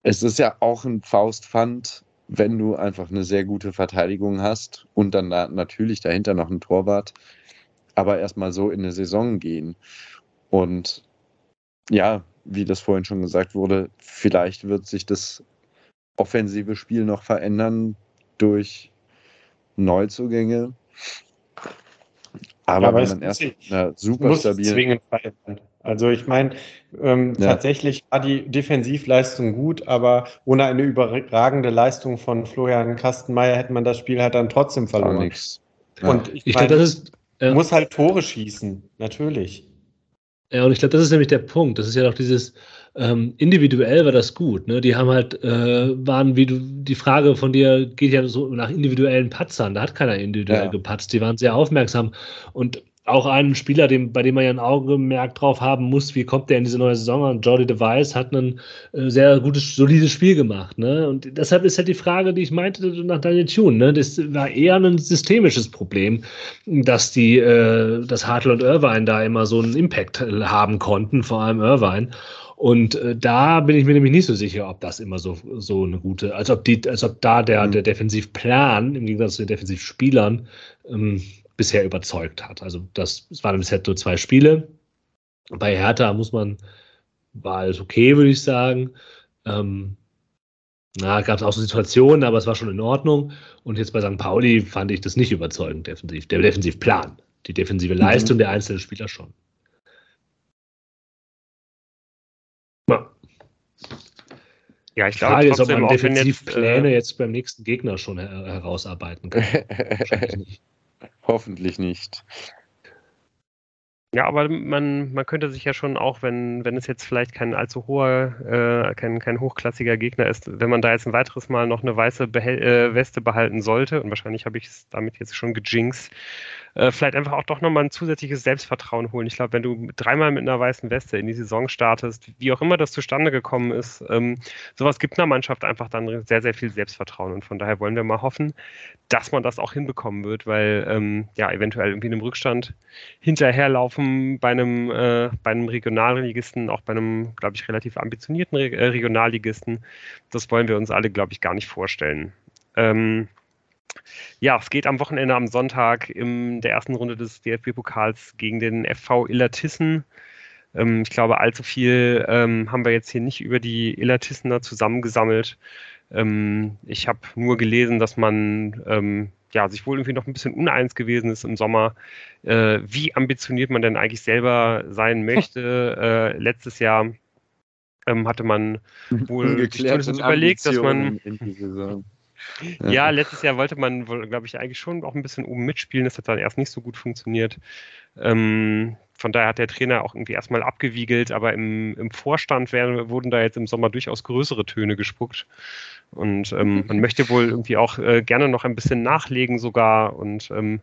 es ist ja auch ein Faustpfand, wenn du einfach eine sehr gute Verteidigung hast und dann da natürlich dahinter noch ein Torwart. aber erstmal so in eine Saison gehen. Und ja, wie das vorhin schon gesagt wurde, vielleicht wird sich das offensive Spiel noch verändern durch Neuzugänge. Aber, ja, aber wenn man erst na, super stabil. Zwingend verändern. Also ich meine, ähm, ja. tatsächlich war die Defensivleistung gut, aber ohne eine überragende Leistung von Florian Kastenmeier hätte man das Spiel halt dann trotzdem verloren. Ja. Und ich, ich mein, glaube, das ist ja. muss halt Tore schießen, natürlich. Ja, und ich glaube, das ist nämlich der Punkt. Das ist ja doch dieses, ähm, individuell war das gut. Ne? Die haben halt, äh, waren, wie du, die Frage von dir geht ja so nach individuellen Patzern. Da hat keiner individuell ja. gepatzt. Die waren sehr aufmerksam. Und auch einen Spieler, dem, bei dem man ja ein Augenmerk drauf haben muss, wie kommt der in diese neue Saison Und Jordi DeVice hat ein äh, sehr gutes, solides Spiel gemacht. Ne? Und deshalb ist halt die Frage, die ich meinte nach Daniel Thune, ne? das war eher ein systemisches Problem, dass die, äh, dass Hartl und Irvine da immer so einen Impact haben konnten, vor allem Irvine. Und äh, da bin ich mir nämlich nicht so sicher, ob das immer so, so eine gute, als ob die, als ob da der, mhm. der Defensivplan im Gegensatz zu den Defensivspielern ähm, bisher überzeugt hat. Also das, es waren bisher nur zwei Spiele. Bei Hertha muss man, war alles okay, würde ich sagen. Ähm, na, gab es auch so Situationen, aber es war schon in Ordnung. Und jetzt bei St. Pauli fand ich das nicht überzeugend defensiv. Der Defensivplan, die defensive mhm. Leistung mhm. der einzelnen Spieler schon. Ja. Ja, ich glaube, Frage ist, ob man Defensivpläne jetzt, äh, jetzt, beim nächsten Gegner schon her herausarbeiten kann. Wahrscheinlich *laughs* nicht. Hoffentlich nicht. Ja, aber man, man könnte sich ja schon auch, wenn, wenn es jetzt vielleicht kein allzu hoher, äh, kein, kein hochklassiger Gegner ist, wenn man da jetzt ein weiteres Mal noch eine weiße Behel äh, Weste behalten sollte, und wahrscheinlich habe ich es damit jetzt schon gejinxt, äh, vielleicht einfach auch doch nochmal ein zusätzliches Selbstvertrauen holen. Ich glaube, wenn du dreimal mit einer weißen Weste in die Saison startest, wie auch immer das zustande gekommen ist, ähm, sowas gibt einer Mannschaft einfach dann sehr, sehr viel Selbstvertrauen. Und von daher wollen wir mal hoffen, dass man das auch hinbekommen wird, weil ähm, ja, eventuell irgendwie einem Rückstand hinterherlaufen bei einem, äh, bei einem Regionalligisten, auch bei einem, glaube ich, relativ ambitionierten Re äh, Regionalligisten, das wollen wir uns alle, glaube ich, gar nicht vorstellen. Ähm, ja, es geht am Wochenende am Sonntag in der ersten Runde des DFB-Pokals gegen den FV Illertissen. Ähm, ich glaube, allzu viel ähm, haben wir jetzt hier nicht über die Illertissener zusammengesammelt. Ähm, ich habe nur gelesen, dass man ähm, ja, sich wohl irgendwie noch ein bisschen uneins gewesen ist im Sommer, äh, wie ambitioniert man denn eigentlich selber sein möchte. *laughs* äh, letztes Jahr ähm, hatte man wohl überlegt, dass man ja, letztes Jahr wollte man, glaube ich, eigentlich schon auch ein bisschen oben mitspielen. Das hat dann erst nicht so gut funktioniert. Ähm, von daher hat der Trainer auch irgendwie erstmal abgewiegelt, aber im, im Vorstand werden, wurden da jetzt im Sommer durchaus größere Töne gespuckt. Und ähm, man möchte wohl irgendwie auch äh, gerne noch ein bisschen nachlegen sogar. Und ähm,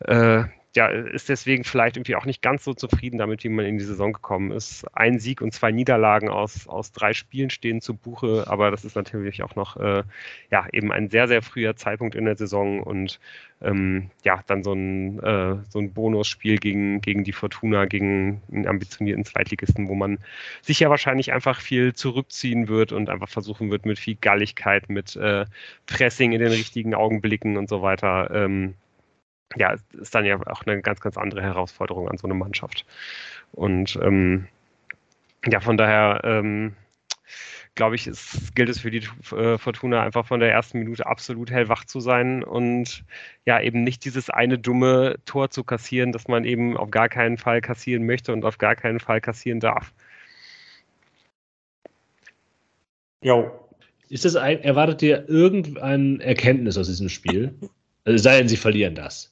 äh, ja, ist deswegen vielleicht irgendwie auch nicht ganz so zufrieden damit, wie man in die Saison gekommen ist. Ein Sieg und zwei Niederlagen aus, aus drei Spielen stehen zu Buche, aber das ist natürlich auch noch äh, ja, eben ein sehr, sehr früher Zeitpunkt in der Saison und ähm, ja, dann so ein, äh, so ein Bonusspiel gegen, gegen die Fortuna, gegen einen ambitionierten Zweitligisten, wo man sich ja wahrscheinlich einfach viel zurückziehen wird und einfach versuchen wird, mit viel Galligkeit, mit äh, Pressing in den richtigen Augenblicken und so weiter. Ähm, ja, ist dann ja auch eine ganz, ganz andere Herausforderung an so eine Mannschaft. Und ähm, ja, von daher ähm, glaube ich, es, gilt es für die äh, Fortuna einfach von der ersten Minute absolut hellwach zu sein und ja, eben nicht dieses eine dumme Tor zu kassieren, das man eben auf gar keinen Fall kassieren möchte und auf gar keinen Fall kassieren darf. Jo. Ist das ein, erwartet ihr irgendein Erkenntnis aus diesem Spiel? Also sei denn, sie verlieren das.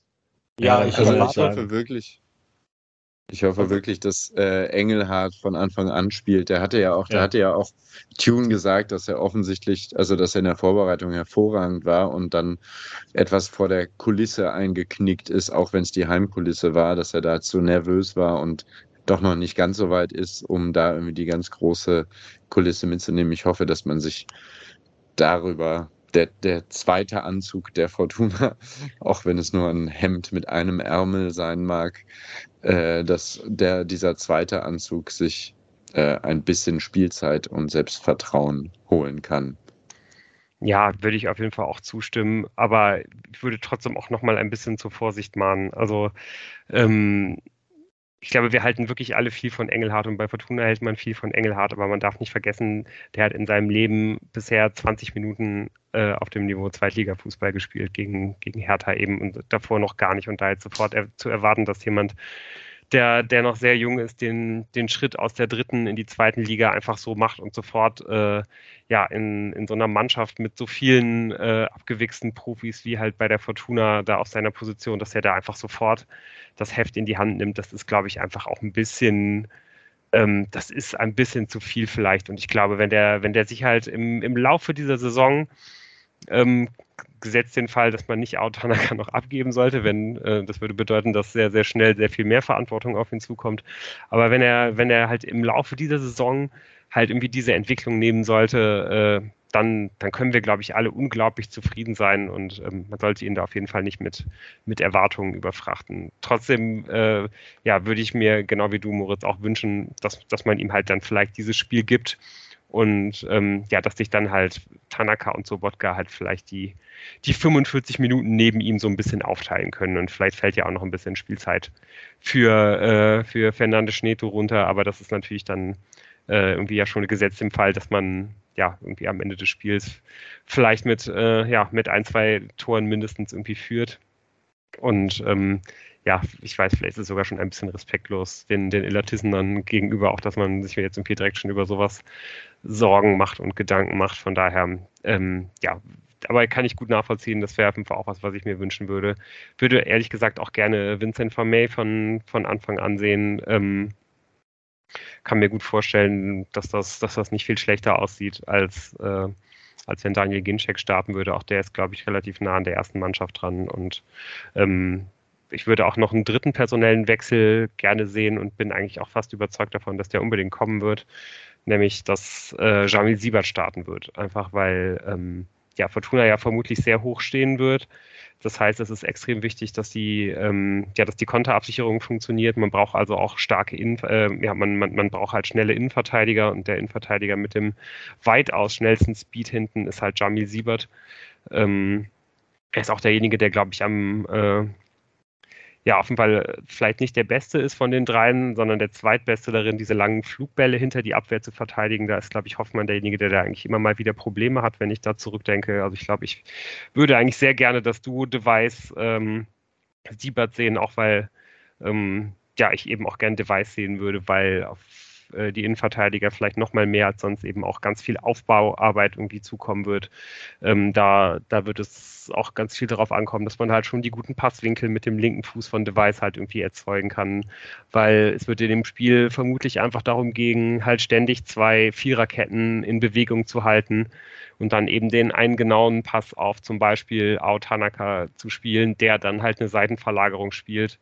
Ja, ich, also ich hoffe wirklich. Ich hoffe wirklich, dass äh, Engelhardt von Anfang an spielt. Der hatte ja auch, ja. der hatte ja auch Tune gesagt, dass er offensichtlich, also dass er in der Vorbereitung hervorragend war und dann etwas vor der Kulisse eingeknickt ist, auch wenn es die Heimkulisse war, dass er da zu nervös war und doch noch nicht ganz so weit ist, um da irgendwie die ganz große Kulisse mitzunehmen. Ich hoffe, dass man sich darüber der, der zweite Anzug der Fortuna, *laughs* auch wenn es nur ein Hemd mit einem Ärmel sein mag, äh, dass der, dieser zweite Anzug sich äh, ein bisschen Spielzeit und Selbstvertrauen holen kann. ja, würde ich auf jeden Fall auch zustimmen, aber ich würde trotzdem auch nochmal ein bisschen zur Vorsicht mahnen. Also ähm, ich glaube, wir halten wirklich alle viel von Engelhardt und bei Fortuna hält man viel von Engelhardt, aber man darf nicht vergessen, der hat in seinem Leben bisher 20 Minuten äh, auf dem Niveau Zweitliga-Fußball gespielt gegen, gegen Hertha eben und davor noch gar nicht. Und da jetzt sofort er, zu erwarten, dass jemand der, der noch sehr jung ist, den, den Schritt aus der dritten in die zweiten Liga einfach so macht und sofort äh, ja in, in so einer Mannschaft mit so vielen äh, abgewichsten Profis wie halt bei der Fortuna da auf seiner Position, dass er da einfach sofort das Heft in die Hand nimmt, das ist, glaube ich, einfach auch ein bisschen, ähm, das ist ein bisschen zu viel vielleicht. Und ich glaube, wenn der, wenn der sich halt im, im Laufe dieser Saison ähm, gesetzt den Fall, dass man nicht Autanaka noch abgeben sollte, wenn äh, das würde bedeuten, dass sehr, sehr schnell sehr viel mehr Verantwortung auf ihn zukommt. Aber wenn er, wenn er halt im Laufe dieser Saison halt irgendwie diese Entwicklung nehmen sollte, äh, dann, dann können wir, glaube ich, alle unglaublich zufrieden sein und ähm, man sollte ihn da auf jeden Fall nicht mit, mit Erwartungen überfrachten. Trotzdem, äh, ja, würde ich mir genau wie du, Moritz, auch wünschen, dass, dass man ihm halt dann vielleicht dieses Spiel gibt, und ähm, ja, dass sich dann halt Tanaka und Sobotka halt vielleicht die, die 45 Minuten neben ihm so ein bisschen aufteilen können. Und vielleicht fällt ja auch noch ein bisschen Spielzeit für, äh, für Fernandes Schneto runter. Aber das ist natürlich dann äh, irgendwie ja schon gesetzt im Fall, dass man ja irgendwie am Ende des Spiels vielleicht mit, äh, ja, mit ein, zwei Toren mindestens irgendwie führt. Und ähm, ja, ich weiß, vielleicht ist es sogar schon ein bisschen respektlos den, den dann gegenüber, auch dass man sich jetzt irgendwie direkt schon über sowas Sorgen macht und Gedanken macht. Von daher, ähm, ja, aber kann ich gut nachvollziehen. Das wäre auch was, was ich mir wünschen würde. Würde ehrlich gesagt auch gerne Vincent Vermey von, von Anfang an sehen. Ähm, kann mir gut vorstellen, dass das, dass das nicht viel schlechter aussieht, als, äh, als wenn Daniel Ginczek starten würde. Auch der ist, glaube ich, relativ nah an der ersten Mannschaft dran. Und ähm, ich würde auch noch einen dritten personellen Wechsel gerne sehen und bin eigentlich auch fast überzeugt davon, dass der unbedingt kommen wird, nämlich dass äh, Jamil Siebert starten wird. Einfach weil ähm, ja, Fortuna ja vermutlich sehr hoch stehen wird. Das heißt, es ist extrem wichtig, dass die, ähm, ja, dass die Konterabsicherung funktioniert. Man braucht also auch starke Innen, äh, ja, man, man, man braucht halt schnelle Innenverteidiger und der Innenverteidiger mit dem weitaus schnellsten Speed hinten ist halt Jamil Siebert. Ähm, er ist auch derjenige, der, glaube ich, am äh, ja, auf jeden Fall vielleicht nicht der Beste ist von den dreien, sondern der Zweitbeste darin, diese langen Flugbälle hinter die Abwehr zu verteidigen. Da ist, glaube ich, Hoffmann derjenige, der da eigentlich immer mal wieder Probleme hat, wenn ich da zurückdenke. Also ich glaube, ich würde eigentlich sehr gerne das Duo Device ähm, Siebert sehen, auch weil ähm, ja, ich eben auch gerne Device sehen würde, weil auf äh, die Innenverteidiger vielleicht noch mal mehr als sonst eben auch ganz viel Aufbauarbeit irgendwie zukommen wird. Ähm, da, da wird es auch ganz viel darauf ankommen, dass man halt schon die guten Passwinkel mit dem linken Fuß von Device halt irgendwie erzeugen kann, weil es wird in dem Spiel vermutlich einfach darum gehen, halt ständig zwei Viererketten in Bewegung zu halten und dann eben den einen genauen Pass auf zum Beispiel Ao Tanaka zu spielen, der dann halt eine Seitenverlagerung spielt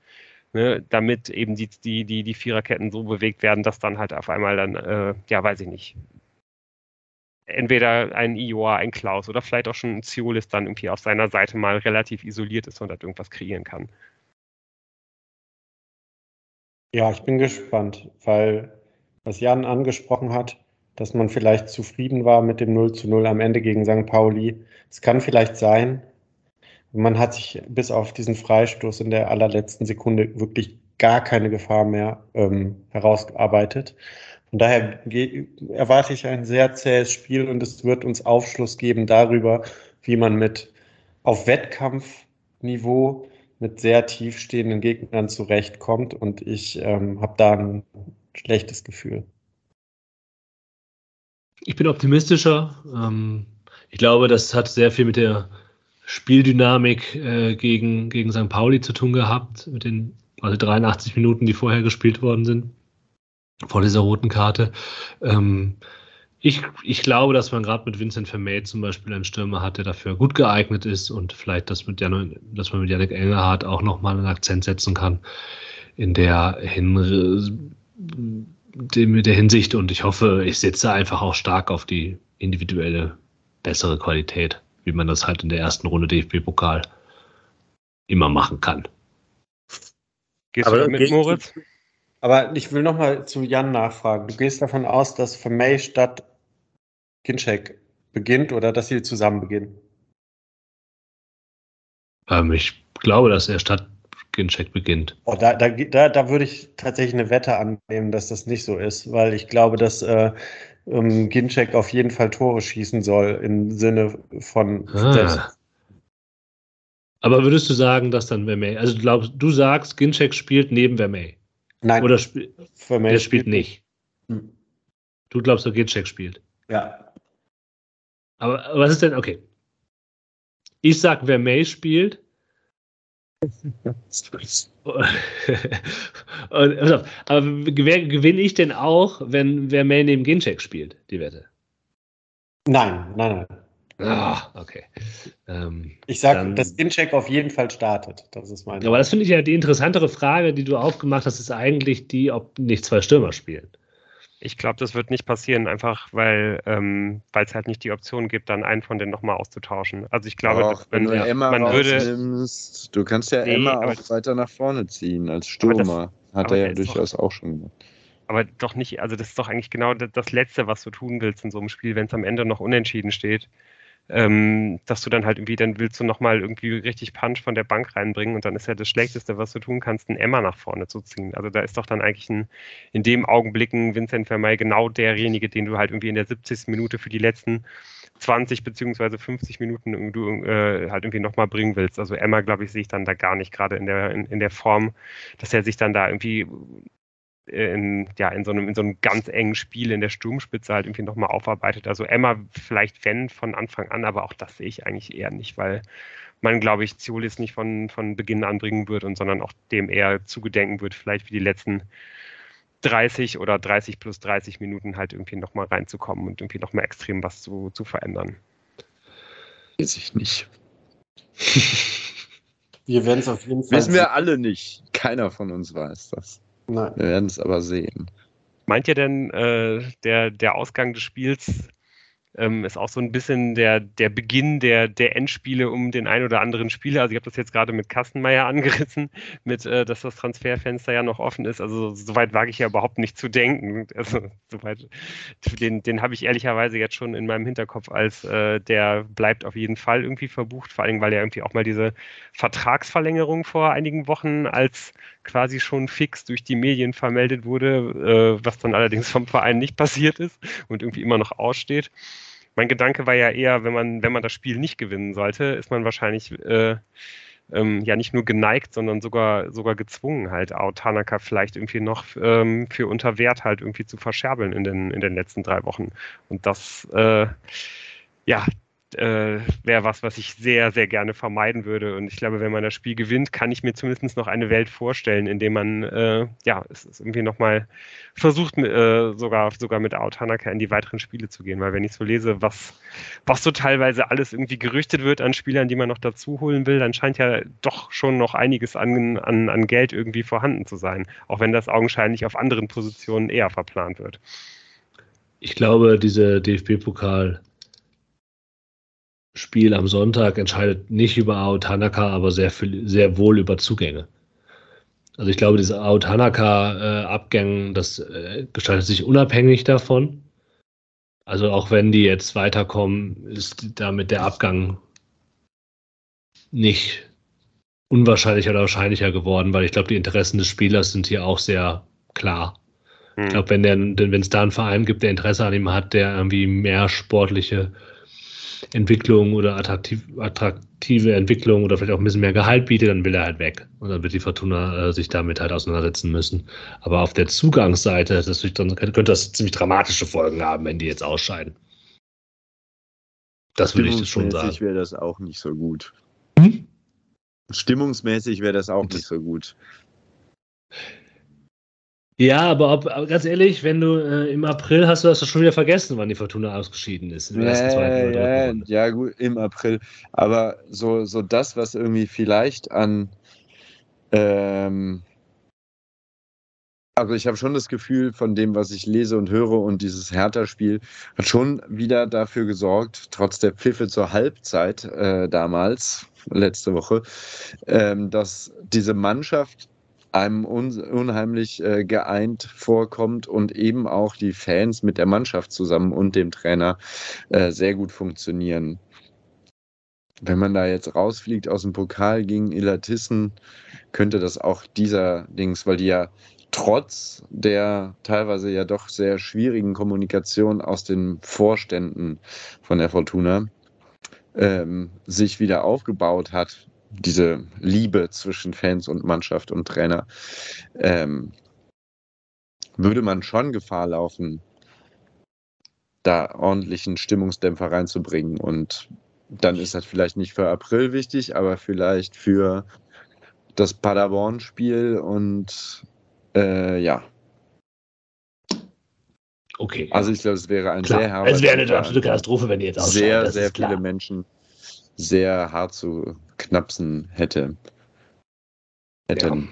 ne, damit eben die, die, die, die Viererketten so bewegt werden, dass dann halt auf einmal dann, äh, ja, weiß ich nicht, entweder ein Ioa, ein Klaus oder vielleicht auch schon ein Ziolis dann irgendwie auf seiner Seite mal relativ isoliert ist und halt irgendwas kreieren kann. Ja, ich bin gespannt, weil was Jan angesprochen hat, dass man vielleicht zufrieden war mit dem 0 zu 0 am Ende gegen St. Pauli. Es kann vielleicht sein, man hat sich bis auf diesen Freistoß in der allerletzten Sekunde wirklich gar keine Gefahr mehr ähm, herausgearbeitet. Von daher erwarte ich ein sehr zähes Spiel und es wird uns Aufschluss geben darüber, wie man mit auf Wettkampfniveau mit sehr tiefstehenden Gegnern zurechtkommt. Und ich ähm, habe da ein schlechtes Gefühl. Ich bin optimistischer. Ähm, ich glaube, das hat sehr viel mit der Spieldynamik äh, gegen, gegen St. Pauli zu tun gehabt, mit den also 83 Minuten, die vorher gespielt worden sind, vor dieser roten Karte. Ähm, ich, ich glaube, dass man gerade mit Vincent Vermey zum Beispiel einen Stürmer hat, der dafür gut geeignet ist und vielleicht, dass, mit Jan, dass man mit Janik Engelhardt auch nochmal einen Akzent setzen kann in der, Hin in der Hinsicht. Und ich hoffe, ich setze einfach auch stark auf die individuelle bessere Qualität wie man das halt in der ersten Runde DFB-Pokal immer machen kann. Gehst aber, du mit, Moritz? Aber ich will nochmal zu Jan nachfragen. Du gehst davon aus, dass Vermey statt Ginczek beginnt oder dass sie zusammen beginnen? Ähm, ich glaube, dass er statt Ginchek beginnt. Oh, da, da, da, da würde ich tatsächlich eine Wette annehmen, dass das nicht so ist, weil ich glaube, dass äh, ähm, Ginchek auf jeden Fall Tore schießen soll im Sinne von ah. Aber würdest du sagen, dass dann Vermey, also du, glaubst, du sagst, Ginchek spielt neben Vermey? Nein. Oder sp Vermey der spielt nicht? Hm. Du glaubst, dass Ginchek spielt? Ja. Aber was ist denn, okay. Ich sag, Vermey spielt. *laughs* *laughs* Aber gewinne ich denn auch, wenn Vermey neben Ginchek spielt, die Wette? Nein, nein, nein. Ah, okay. Ähm, ich sage, dass Gincheck auf jeden Fall startet. Das ist mein. Aber das finde ich ja die interessantere Frage, die du aufgemacht hast, ist eigentlich die, ob nicht zwei Stürmer spielen. Ich glaube, das wird nicht passieren, einfach weil ähm, es halt nicht die Option gibt, dann einen von denen nochmal auszutauschen. Also ich glaube, Doch, wenn, wenn du Emma man würde, du kannst ja nee, Emma auch weiter nach vorne ziehen als Stürmer. Das, Hat er ja durchaus doch, auch schon gemacht. Aber doch nicht, also das ist doch eigentlich genau das Letzte, was du tun willst in so einem Spiel, wenn es am Ende noch unentschieden steht ähm, dass du dann halt irgendwie, dann willst du nochmal irgendwie richtig Punch von der Bank reinbringen und dann ist ja das Schlechteste, was du tun kannst, einen Emma nach vorne zu ziehen. Also da ist doch dann eigentlich ein, in dem Augenblick ein Vincent Vermey genau derjenige, den du halt irgendwie in der 70. Minute für die letzten 20 beziehungsweise 50 Minuten du äh, halt irgendwie nochmal bringen willst. Also Emma, glaube ich, sehe ich dann da gar nicht gerade in der, in, in der Form, dass er sich dann da irgendwie in, ja, in so einem, in so einem ganz engen Spiel in der Sturmspitze halt irgendwie nochmal aufarbeitet. Also Emma vielleicht wenn von Anfang an, aber auch das sehe ich eigentlich eher nicht, weil man, glaube ich, Ziolis nicht von, von Beginn an bringen wird und sondern auch dem eher zugedenken wird, vielleicht wie die letzten 30 oder 30 plus 30 Minuten halt irgendwie nochmal reinzukommen und irgendwie nochmal extrem was zu, zu verändern. Weiß ich nicht. *laughs* Wir werden es auf jeden Fall. Wissen wir alle nicht. Keiner von uns weiß das. Nein. Wir werden es aber sehen. Meint ihr denn, äh, der, der Ausgang des Spiels ähm, ist auch so ein bisschen der, der Beginn der, der Endspiele um den ein oder anderen Spieler. Also ich habe das jetzt gerade mit Kastenmeier *laughs* angerissen, mit, äh, dass das Transferfenster ja noch offen ist. Also soweit wage ich ja überhaupt nicht zu denken. Also *laughs* soweit, den, den habe ich ehrlicherweise jetzt schon in meinem Hinterkopf als äh, der bleibt auf jeden Fall irgendwie verbucht, vor allem weil ja irgendwie auch mal diese Vertragsverlängerung vor einigen Wochen als quasi schon fix durch die Medien vermeldet wurde, äh, was dann allerdings vom Verein nicht passiert ist und irgendwie immer noch aussteht. Mein Gedanke war ja eher, wenn man, wenn man das Spiel nicht gewinnen sollte, ist man wahrscheinlich äh, ähm, ja nicht nur geneigt, sondern sogar, sogar gezwungen, halt Tanaka vielleicht irgendwie noch ähm, für unter Wert halt irgendwie zu verscherbeln in den, in den letzten drei Wochen. Und das, äh, ja, äh, wäre was, was ich sehr, sehr gerne vermeiden würde. Und ich glaube, wenn man das Spiel gewinnt, kann ich mir zumindest noch eine Welt vorstellen, in der man äh, ja es ist irgendwie nochmal versucht, äh, sogar, sogar mit Out Hanaka in die weiteren Spiele zu gehen. Weil wenn ich so lese, was, was so teilweise alles irgendwie gerüchtet wird an Spielern, die man noch dazu holen will, dann scheint ja doch schon noch einiges an, an, an Geld irgendwie vorhanden zu sein. Auch wenn das augenscheinlich auf anderen Positionen eher verplant wird. Ich glaube, diese DFB-Pokal Spiel am Sonntag entscheidet nicht über Ao Tanaka, aber sehr, viel, sehr wohl über Zugänge. Also ich glaube, diese Ao Tanaka-Abgänge, äh, das äh, gestaltet sich unabhängig davon. Also auch wenn die jetzt weiterkommen, ist damit der Abgang nicht unwahrscheinlicher oder wahrscheinlicher geworden, weil ich glaube, die Interessen des Spielers sind hier auch sehr klar. Hm. Ich glaube, wenn es da einen Verein gibt, der Interesse an ihm hat, der irgendwie mehr sportliche Entwicklung oder attraktiv, attraktive Entwicklung oder vielleicht auch ein bisschen mehr Gehalt bietet, dann will er halt weg. Und dann wird die Fortuna äh, sich damit halt auseinandersetzen müssen. Aber auf der Zugangsseite das dann, könnte das ziemlich dramatische Folgen haben, wenn die jetzt ausscheiden. Das würde ich schon sagen. Stimmungsmäßig wäre das auch nicht so gut. Hm? Stimmungsmäßig wäre das auch nicht so gut. Ja, aber ob, ganz ehrlich, wenn du äh, im April hast du das schon wieder vergessen, wann die Fortuna ausgeschieden ist. Ja, ja, ja, gut, im April. Aber so, so das, was irgendwie vielleicht an ähm, also ich habe schon das Gefühl, von dem, was ich lese und höre und dieses Hertha-Spiel hat schon wieder dafür gesorgt, trotz der Pfiffe zur Halbzeit äh, damals, letzte Woche, ähm, dass diese Mannschaft einem un unheimlich äh, geeint vorkommt und eben auch die Fans mit der Mannschaft zusammen und dem Trainer äh, sehr gut funktionieren. Wenn man da jetzt rausfliegt aus dem Pokal gegen Ilatissen, könnte das auch dieser Dings, weil die ja trotz der teilweise ja doch sehr schwierigen Kommunikation aus den Vorständen von der Fortuna ähm, sich wieder aufgebaut hat, diese Liebe zwischen Fans und Mannschaft und Trainer, ähm, würde man schon Gefahr laufen, da ordentlichen Stimmungsdämpfer reinzubringen. Und dann ist das vielleicht nicht für April wichtig, aber vielleicht für das Paderborn-Spiel und äh, ja. Okay. Also ich glaube, es wäre ein Klar. sehr herber Es wäre eine absolute Katastrophe, wenn die jetzt ausscheiden. sehr, sehr ist klar. viele Menschen sehr hart zu knapsen hätte. Hätten.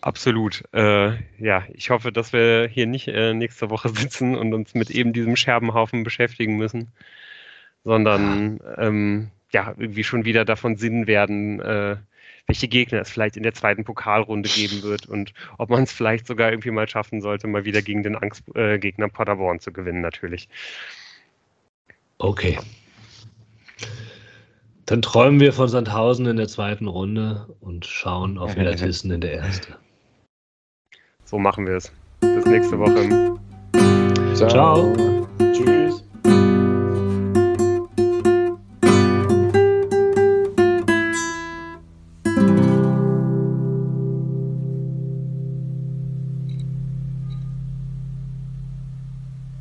Absolut. Äh, ja, ich hoffe, dass wir hier nicht äh, nächste Woche *laughs* sitzen und uns mit eben diesem Scherbenhaufen beschäftigen müssen, sondern ähm, ja, irgendwie schon wieder davon Sinn werden, äh, welche Gegner es vielleicht in der zweiten Pokalrunde geben wird und ob man es vielleicht sogar irgendwie mal schaffen sollte, mal wieder gegen den Angstgegner äh, Paderborn zu gewinnen, natürlich. Okay. Dann träumen wir von Sandhausen in der zweiten Runde und schauen auf *laughs* Illertissen in der ersten. So machen wir es. Bis nächste Woche. Ciao. Tschüss.